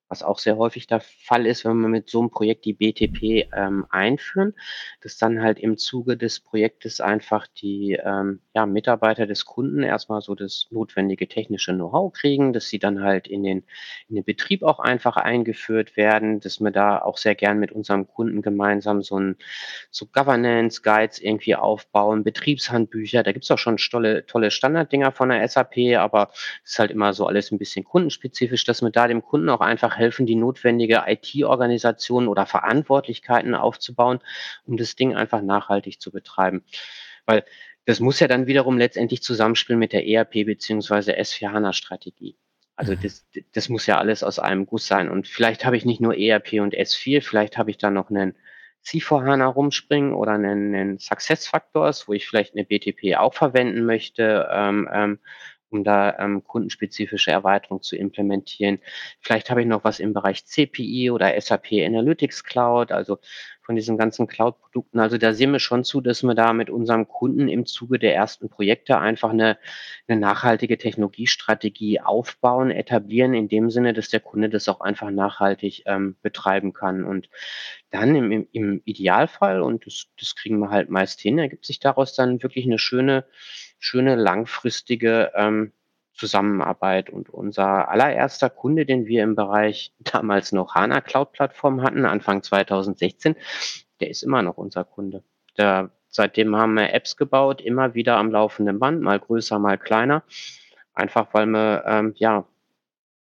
was auch sehr häufig der Fall ist, wenn wir mit so einem Projekt die BTP ähm, einführen, dass dann halt im Zuge des Projektes einfach die ähm, ja, Mitarbeiter des Kunden erstmal so das notwendige technische Know-how kriegen, dass sie dann halt in den, in den Betrieb auch einfach eingeführt werden, dass wir da auch sehr gern mit unserem Kunden gemeinsam so ein so Governance Guides irgendwie aufbauen, Betriebshandbücher, da gibt's auch schon tolle, tolle Standarddinger von der SAP, aber es ist halt immer so alles ein bisschen kundenspezifisch, dass wir da dem Kunden auch einfach helfen, die notwendige IT-Organisation oder Verantwortlichkeiten aufzubauen, um das Ding einfach nachhaltig zu betreiben. Weil das muss ja dann wiederum letztendlich zusammenspielen mit der ERP beziehungsweise S4HANA-Strategie. Also mhm. das, das muss ja alles aus einem Guss sein. Und vielleicht habe ich nicht nur ERP und S4, vielleicht habe ich da noch einen C4HANA rumspringen oder einen, einen Success Factors, wo ich vielleicht eine BTP auch verwenden möchte. Ähm, ähm, um da ähm, kundenspezifische Erweiterungen zu implementieren. Vielleicht habe ich noch was im Bereich CPI oder SAP Analytics Cloud, also von diesen ganzen Cloud-Produkten. Also da sehen wir schon zu, dass wir da mit unserem Kunden im Zuge der ersten Projekte einfach eine, eine nachhaltige Technologiestrategie aufbauen, etablieren, in dem Sinne, dass der Kunde das auch einfach nachhaltig ähm, betreiben kann. Und dann im, im Idealfall, und das, das kriegen wir halt meist hin, ergibt sich daraus dann wirklich eine schöne schöne langfristige ähm, Zusammenarbeit. Und unser allererster Kunde, den wir im Bereich damals noch HANA Cloud Plattform hatten, Anfang 2016, der ist immer noch unser Kunde. Der, seitdem haben wir Apps gebaut, immer wieder am laufenden Band, mal größer, mal kleiner. Einfach weil wir ähm, ja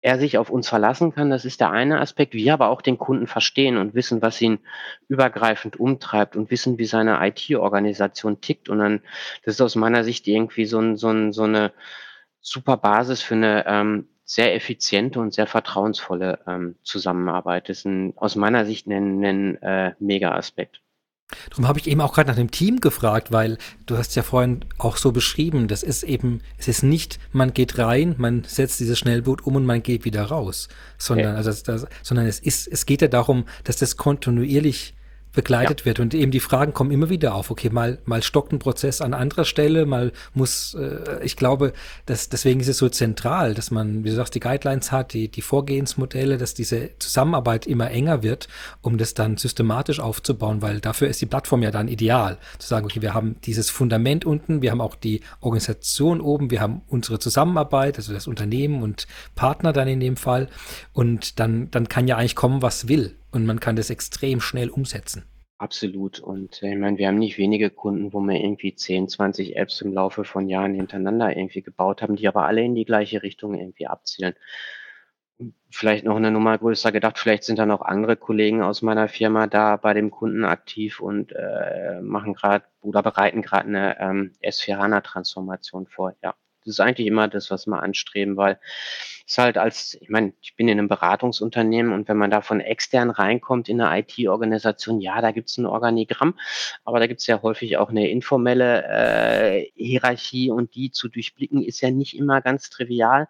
er sich auf uns verlassen kann, das ist der eine Aspekt. Wir aber auch den Kunden verstehen und wissen, was ihn übergreifend umtreibt und wissen, wie seine IT-Organisation tickt. Und dann, das ist aus meiner Sicht irgendwie so, ein, so, ein, so eine super Basis für eine ähm, sehr effiziente und sehr vertrauensvolle ähm, Zusammenarbeit. Das ist ein, aus meiner Sicht ein, ein äh, Mega-Aspekt. Darum habe ich eben auch gerade nach dem Team gefragt, weil du hast ja vorhin auch so beschrieben, das ist eben, es ist nicht, man geht rein, man setzt dieses Schnellboot um und man geht wieder raus, sondern, ja. also das, das, sondern es ist, es geht ja darum, dass das kontinuierlich begleitet ja. wird. Und eben die Fragen kommen immer wieder auf. Okay, mal, mal stockt ein Prozess an anderer Stelle, mal muss, äh, ich glaube, dass, deswegen ist es so zentral, dass man, wie du sagst, die Guidelines hat, die, die Vorgehensmodelle, dass diese Zusammenarbeit immer enger wird, um das dann systematisch aufzubauen, weil dafür ist die Plattform ja dann ideal. Zu sagen, okay, wir haben dieses Fundament unten, wir haben auch die Organisation oben, wir haben unsere Zusammenarbeit, also das Unternehmen und Partner dann in dem Fall. Und dann, dann kann ja eigentlich kommen, was will und man kann das extrem schnell umsetzen. Absolut. Und äh, ich meine, wir haben nicht wenige Kunden, wo wir irgendwie 10, 20 Apps im Laufe von Jahren hintereinander irgendwie gebaut haben, die aber alle in die gleiche Richtung irgendwie abzielen. Vielleicht noch eine Nummer größer gedacht, vielleicht sind da noch andere Kollegen aus meiner Firma da bei dem Kunden aktiv und äh, machen gerade oder bereiten gerade eine ähm, S4HANA-Transformation vor. Ja, Das ist eigentlich immer das, was wir anstreben, weil es halt als, ich meine, ich bin in einem Beratungsunternehmen und wenn man da von extern reinkommt in eine IT-Organisation, ja, da gibt es ein Organigramm, aber da gibt es ja häufig auch eine informelle äh, Hierarchie und die zu durchblicken ist ja nicht immer ganz trivial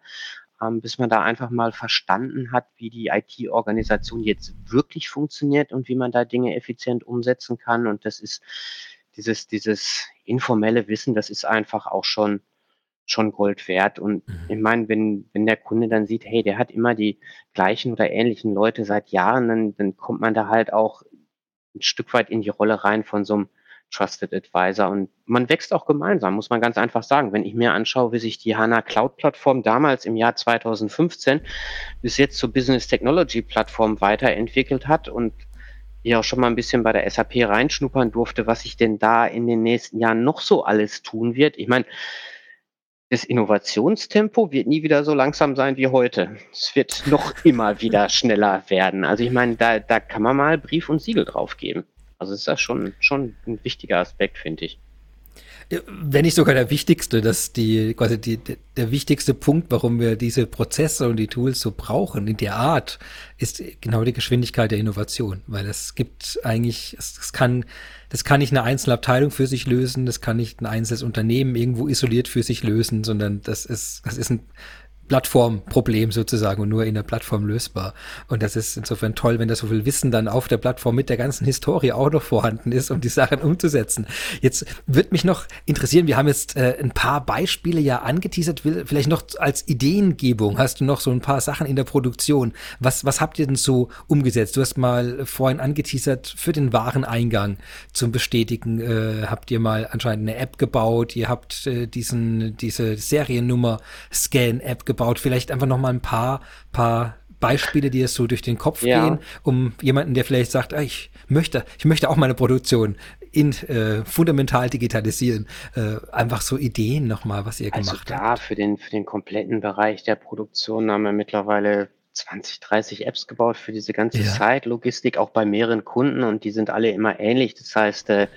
ähm, bis man da einfach mal verstanden hat, wie die IT-Organisation jetzt wirklich funktioniert und wie man da Dinge effizient umsetzen kann. Und das ist dieses, dieses informelle Wissen, das ist einfach auch schon, schon Gold wert. Und mhm. ich meine, wenn, wenn der Kunde dann sieht, hey, der hat immer die gleichen oder ähnlichen Leute seit Jahren, dann, dann kommt man da halt auch ein Stück weit in die Rolle rein von so einem Trusted Advisor. Und man wächst auch gemeinsam, muss man ganz einfach sagen. Wenn ich mir anschaue, wie sich die HANA Cloud Plattform damals im Jahr 2015 bis jetzt zur Business Technology Plattform weiterentwickelt hat und ich auch schon mal ein bisschen bei der SAP reinschnuppern durfte, was sich denn da in den nächsten Jahren noch so alles tun wird. Ich meine, das Innovationstempo wird nie wieder so langsam sein wie heute. Es wird noch immer wieder schneller werden. Also ich meine, da, da kann man mal Brief und Siegel drauf geben. Also ist das schon, schon ein wichtiger Aspekt, finde ich. Wenn nicht sogar der wichtigste, dass die, quasi die, der wichtigste Punkt, warum wir diese Prozesse und die Tools so brauchen, in der Art, ist genau die Geschwindigkeit der Innovation. Weil es gibt eigentlich, es, kann, das kann nicht eine einzelne Abteilung für sich lösen, das kann nicht ein einzelnes Unternehmen irgendwo isoliert für sich lösen, sondern das ist, das ist ein Plattformproblem sozusagen und nur in der Plattform lösbar. Und das ist insofern toll, wenn da so viel Wissen dann auf der Plattform mit der ganzen Historie auch noch vorhanden ist, um die Sachen umzusetzen. Jetzt wird mich noch interessieren, wir haben jetzt äh, ein paar Beispiele ja angeteasert, vielleicht noch als Ideengebung hast du noch so ein paar Sachen in der Produktion. Was, was habt ihr denn so umgesetzt? Du hast mal vorhin angeteasert für den Wareneingang zum Bestätigen, äh, habt ihr mal anscheinend eine App gebaut, ihr habt äh, diesen, diese Seriennummer Scan-App gebaut gebaut? Vielleicht einfach noch mal ein paar, paar Beispiele, die es so durch den Kopf ja. gehen, um jemanden, der vielleicht sagt, ah, ich möchte, ich möchte auch meine Produktion in, äh, fundamental digitalisieren, äh, einfach so Ideen nochmal, was ihr also gemacht da, habt. Für den, für den kompletten Bereich der Produktion haben wir mittlerweile 20, 30 Apps gebaut für diese ganze ja. Site-Logistik, auch bei mehreren Kunden und die sind alle immer ähnlich. Das heißt, äh,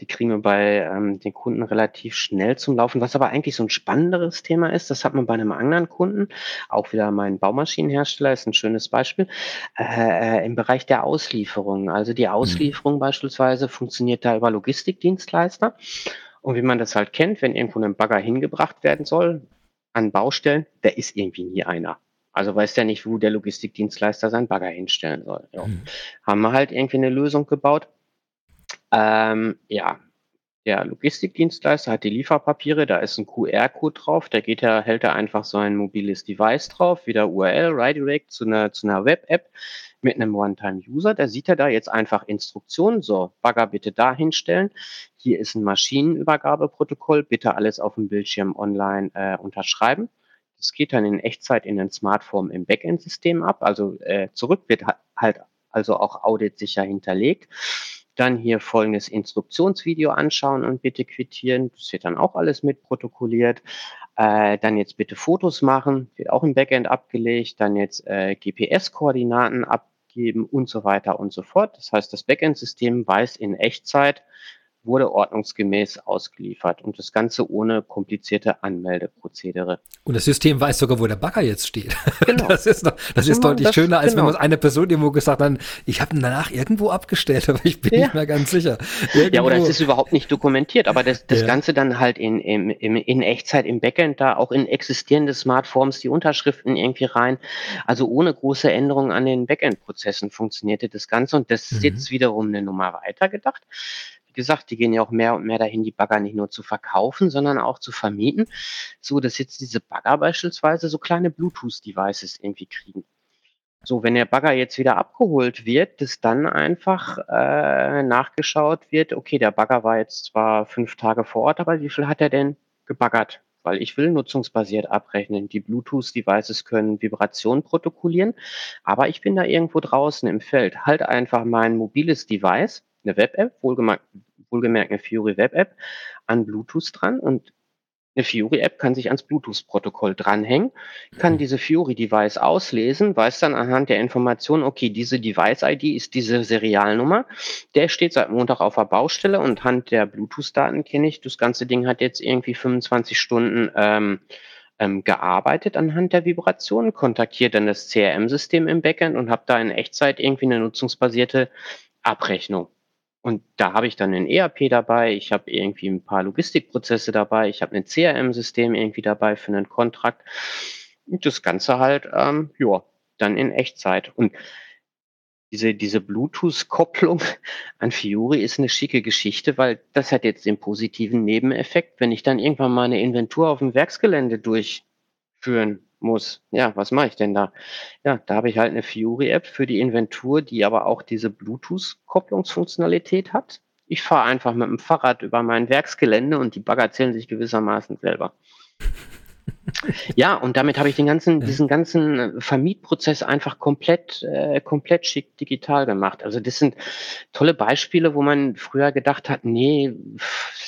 die kriegen wir bei ähm, den Kunden relativ schnell zum Laufen. Was aber eigentlich so ein spannenderes Thema ist, das hat man bei einem anderen Kunden, auch wieder mein Baumaschinenhersteller ist ein schönes Beispiel, äh, äh im Bereich der Auslieferung. Also die mhm. Auslieferung mhm. beispielsweise funktioniert da über Logistikdienstleister. Und wie man das halt kennt, wenn irgendwo ein Bagger hingebracht werden soll, an Baustellen, da ist irgendwie nie einer. Also weiß der nicht, wo der Logistikdienstleister seinen Bagger hinstellen soll. Ja. Mhm. Haben wir halt irgendwie eine Lösung gebaut. Ähm, ja, der Logistikdienstleister hat die Lieferpapiere, da ist ein QR-Code drauf, da geht er, hält er einfach so ein mobiles Device drauf, wieder URL, Redirect zu einer, zu einer Web-App mit einem One-Time-User. Da sieht er da jetzt einfach Instruktionen, so, Bagger bitte da hinstellen. Hier ist ein Maschinenübergabeprotokoll, bitte alles auf dem Bildschirm online äh, unterschreiben. Das geht dann in Echtzeit in den Smartphone im Backend-System ab. Also äh, zurück wird halt also auch auditsicher hinterlegt. Dann hier folgendes Instruktionsvideo anschauen und bitte quittieren. Das wird dann auch alles mit protokolliert. Äh, dann jetzt bitte Fotos machen, wird auch im Backend abgelegt. Dann jetzt äh, GPS-Koordinaten abgeben und so weiter und so fort. Das heißt, das Backend-System weiß in Echtzeit, wurde ordnungsgemäß ausgeliefert und das Ganze ohne komplizierte Anmeldeprozedere. Und das System weiß sogar, wo der Bagger jetzt steht. Genau. Das ist, noch, das ist deutlich das, schöner, als genau. wenn man eine Person irgendwo gesagt hat, ich habe ihn danach irgendwo abgestellt, aber ich bin ja. nicht mehr ganz sicher. Irgendwo. Ja, oder es ist überhaupt nicht dokumentiert, aber das, das ja. Ganze dann halt in, in, in Echtzeit im Backend da, auch in existierende Smartforms, die Unterschriften irgendwie rein. Also ohne große Änderungen an den Backend-Prozessen funktionierte das Ganze und das ist mhm. jetzt wiederum eine Nummer weiter gedacht wie gesagt, die gehen ja auch mehr und mehr dahin, die Bagger nicht nur zu verkaufen, sondern auch zu vermieten. So, dass jetzt diese Bagger beispielsweise so kleine Bluetooth-Devices irgendwie kriegen. So, wenn der Bagger jetzt wieder abgeholt wird, dass dann einfach äh, nachgeschaut wird, okay, der Bagger war jetzt zwar fünf Tage vor Ort, aber wie viel hat er denn gebaggert? Weil ich will nutzungsbasiert abrechnen. Die Bluetooth-Devices können Vibrationen protokollieren, aber ich bin da irgendwo draußen im Feld. Halt einfach mein mobiles Device eine Web-App, wohlgemerkt, wohlgemerkt eine Fury Web-App, an Bluetooth dran und Eine Fiori-App kann sich ans Bluetooth-Protokoll dranhängen, kann diese Fiori-Device auslesen, weiß dann anhand der Information, okay, diese Device-ID ist diese Serialnummer. Der steht seit Montag auf der Baustelle und anhand der Bluetooth-Daten kenne ich, das ganze Ding hat jetzt irgendwie 25 Stunden ähm, ähm, gearbeitet anhand der Vibration, kontaktiert dann das CRM-System im Backend und habe da in Echtzeit irgendwie eine nutzungsbasierte Abrechnung. Und da habe ich dann ein ERP dabei, ich habe irgendwie ein paar Logistikprozesse dabei, ich habe ein CRM-System irgendwie dabei für einen Kontrakt. Und das Ganze halt, ähm, ja, dann in Echtzeit. Und diese, diese Bluetooth-Kopplung an Fiori ist eine schicke Geschichte, weil das hat jetzt den positiven Nebeneffekt, wenn ich dann irgendwann mal eine Inventur auf dem Werksgelände durchführen muss. Ja, was mache ich denn da? Ja, da habe ich halt eine Fiori-App für die Inventur, die aber auch diese Bluetooth-Kopplungsfunktionalität hat. Ich fahre einfach mit dem Fahrrad über mein Werksgelände und die Bagger zählen sich gewissermaßen selber. Ja, und damit habe ich den ganzen, diesen ganzen äh, Vermietprozess einfach komplett, äh, komplett schick digital gemacht. Also das sind tolle Beispiele, wo man früher gedacht hat, nee,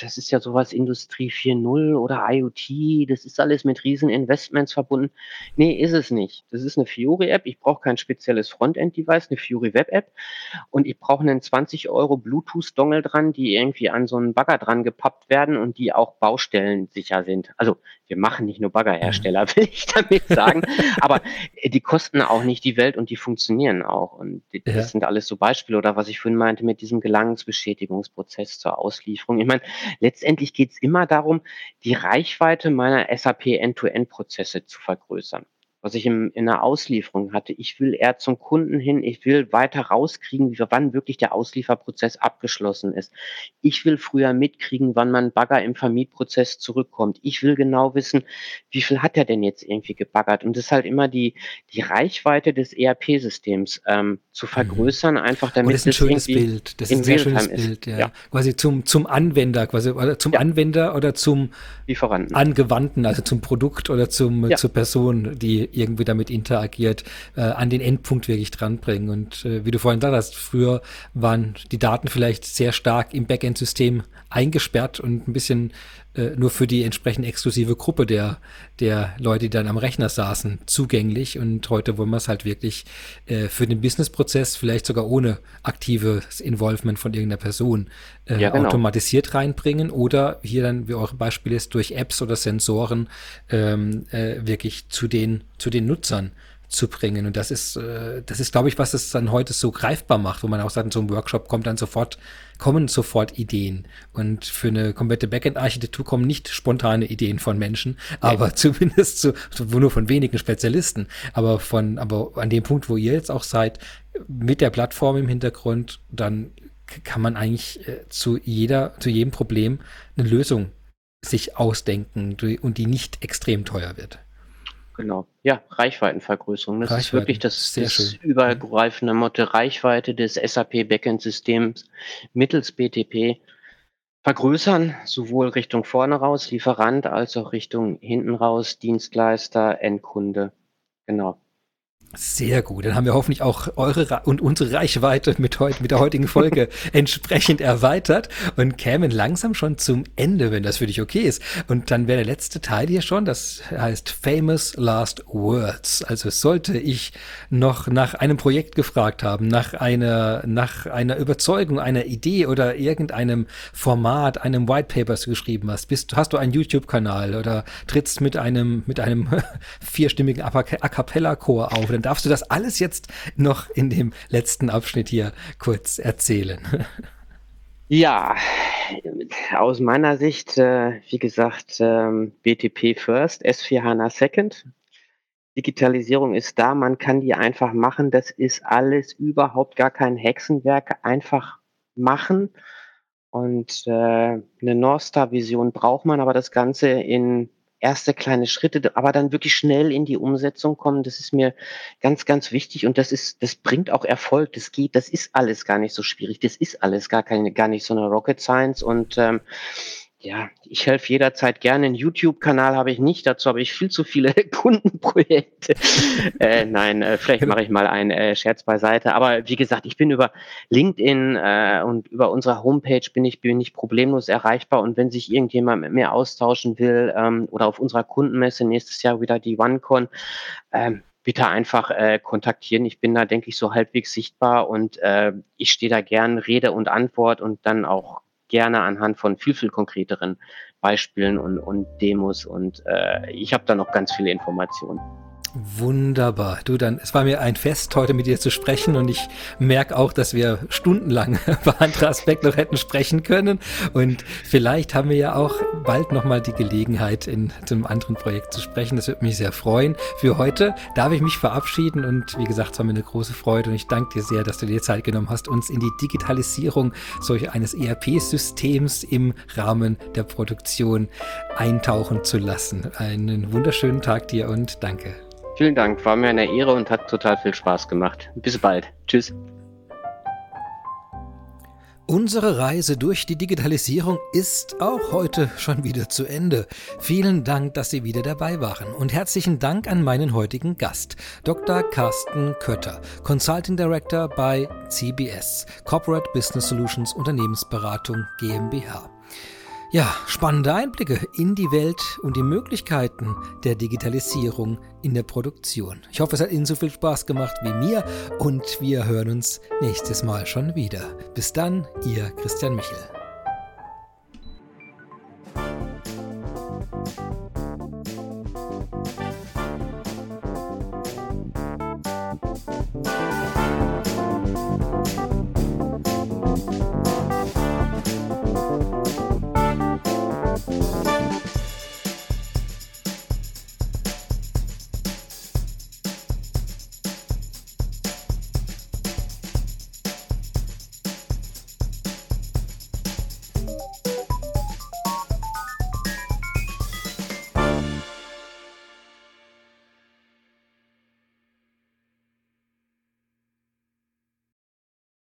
das ist ja sowas Industrie 4.0 oder IoT, das ist alles mit riesen Investments verbunden. Nee, ist es nicht. Das ist eine Fiori-App. Ich brauche kein spezielles Frontend-Device, eine Fiori Web-App und ich brauche einen 20 Euro Bluetooth-Dongle dran, die irgendwie an so einen Bagger dran gepappt werden und die auch baustellensicher sind. Also wir machen nicht nur Baggerhersteller, will ich damit sagen. Aber äh, die kosten auch nicht die Welt und die funktionieren auch. Und die, ja. das sind alles so Beispiele oder was ich vorhin meinte mit diesem Gelangensbestätigungsprozess zur Auslieferung. Ich meine, letztendlich geht es immer darum, die Reichweite meiner SAP End-to-End-Prozesse zu vergrößern was ich im, in der Auslieferung hatte. Ich will eher zum Kunden hin, ich will weiter rauskriegen, wie, wann wirklich der Auslieferprozess abgeschlossen ist. Ich will früher mitkriegen, wann mein Bagger im Vermietprozess zurückkommt. Ich will genau wissen, wie viel hat er denn jetzt irgendwie gebaggert. Und das ist halt immer die, die Reichweite des ERP-Systems ähm, zu mhm. vergrößern, einfach damit Und das ist ein schönes Bild. Das ist ein sehr schönes ist. Bild, ja. ja. Quasi zum, zum Anwender, quasi oder zum ja. Anwender oder zum Lieferanten. Angewandten, also zum Produkt oder zum, ja. zur Person, die irgendwie damit interagiert, äh, an den Endpunkt wirklich dranbringen. Und äh, wie du vorhin gesagt hast, früher waren die Daten vielleicht sehr stark im Backend-System eingesperrt und ein bisschen nur für die entsprechend exklusive Gruppe der, der Leute, die dann am Rechner saßen, zugänglich. Und heute wollen wir es halt wirklich äh, für den Businessprozess, vielleicht sogar ohne aktives Involvement von irgendeiner Person, äh, ja, genau. automatisiert reinbringen oder hier dann, wie eure Beispiel ist, durch Apps oder Sensoren ähm, äh, wirklich zu den, zu den Nutzern zu bringen. Und das ist, äh, das ist, glaube ich, was es dann heute so greifbar macht, wo man auch sagt, in so einem Workshop kommt dann sofort, kommen sofort Ideen. Und für eine komplette Backend-Architektur kommen nicht spontane Ideen von Menschen, aber ja. zumindest zu, nur von wenigen Spezialisten. Aber von, aber an dem Punkt, wo ihr jetzt auch seid, mit der Plattform im Hintergrund, dann kann man eigentlich äh, zu jeder, zu jedem Problem eine Lösung sich ausdenken und die nicht extrem teuer wird. Genau. Ja, Reichweitenvergrößerung. Das Reichweiten. ist wirklich das, das übergreifende Motto Reichweite des SAP Backend-Systems mittels BTP vergrößern, sowohl Richtung vorne raus, Lieferant, als auch Richtung hinten raus, Dienstleister, Endkunde. Genau. Sehr gut. Dann haben wir hoffentlich auch eure und unsere Reichweite mit, heut, mit der heutigen Folge entsprechend erweitert und kämen langsam schon zum Ende, wenn das für dich okay ist. Und dann wäre der letzte Teil hier schon, das heißt Famous Last Words. Also sollte ich noch nach einem Projekt gefragt haben, nach einer, nach einer Überzeugung, einer Idee oder irgendeinem Format, einem White Paper, das du geschrieben hast, bist, hast du einen YouTube-Kanal oder trittst mit einem, mit einem vierstimmigen A Cappella-Chor auf, dann darfst du das alles jetzt noch in dem letzten Abschnitt hier kurz erzählen. Ja, aus meiner Sicht, äh, wie gesagt, ähm, BTP First, S4 HANA Second. Digitalisierung ist da, man kann die einfach machen. Das ist alles überhaupt gar kein Hexenwerk. Einfach machen. Und äh, eine North Star Vision braucht man, aber das Ganze in erste kleine Schritte, aber dann wirklich schnell in die Umsetzung kommen, das ist mir ganz, ganz wichtig und das ist, das bringt auch Erfolg. Das geht, das ist alles gar nicht so schwierig. Das ist alles gar keine, gar nicht so eine Rocket Science und ähm, ja, ich helfe jederzeit gerne. Einen YouTube-Kanal habe ich nicht, dazu habe ich viel zu viele Kundenprojekte. äh, nein, äh, vielleicht mache ich mal einen äh, Scherz beiseite. Aber wie gesagt, ich bin über LinkedIn äh, und über unsere Homepage bin ich, bin ich problemlos erreichbar. Und wenn sich irgendjemand mit mir austauschen will ähm, oder auf unserer Kundenmesse nächstes Jahr wieder die OneCon, ähm, bitte einfach äh, kontaktieren. Ich bin da, denke ich, so halbwegs sichtbar und äh, ich stehe da gern Rede und Antwort und dann auch gerne anhand von viel, viel konkreteren Beispielen und, und Demos und äh, ich habe da noch ganz viele Informationen. Wunderbar. Du dann, es war mir ein Fest, heute mit dir zu sprechen und ich merke auch, dass wir stundenlang über andere Aspekte noch hätten sprechen können und vielleicht haben wir ja auch bald nochmal die Gelegenheit, in einem anderen Projekt zu sprechen. Das würde mich sehr freuen. Für heute darf ich mich verabschieden und wie gesagt, es war mir eine große Freude und ich danke dir sehr, dass du dir Zeit genommen hast, uns in die Digitalisierung solch eines ERP-Systems im Rahmen der Produktion eintauchen zu lassen. Einen wunderschönen Tag dir und danke. Vielen Dank, war mir eine Ehre und hat total viel Spaß gemacht. Bis bald. Tschüss. Unsere Reise durch die Digitalisierung ist auch heute schon wieder zu Ende. Vielen Dank, dass Sie wieder dabei waren und herzlichen Dank an meinen heutigen Gast, Dr. Carsten Kötter, Consulting Director bei CBS, Corporate Business Solutions Unternehmensberatung GmbH. Ja, spannende Einblicke in die Welt und die Möglichkeiten der Digitalisierung in der Produktion. Ich hoffe, es hat Ihnen so viel Spaß gemacht wie mir und wir hören uns nächstes Mal schon wieder. Bis dann, Ihr Christian Michel.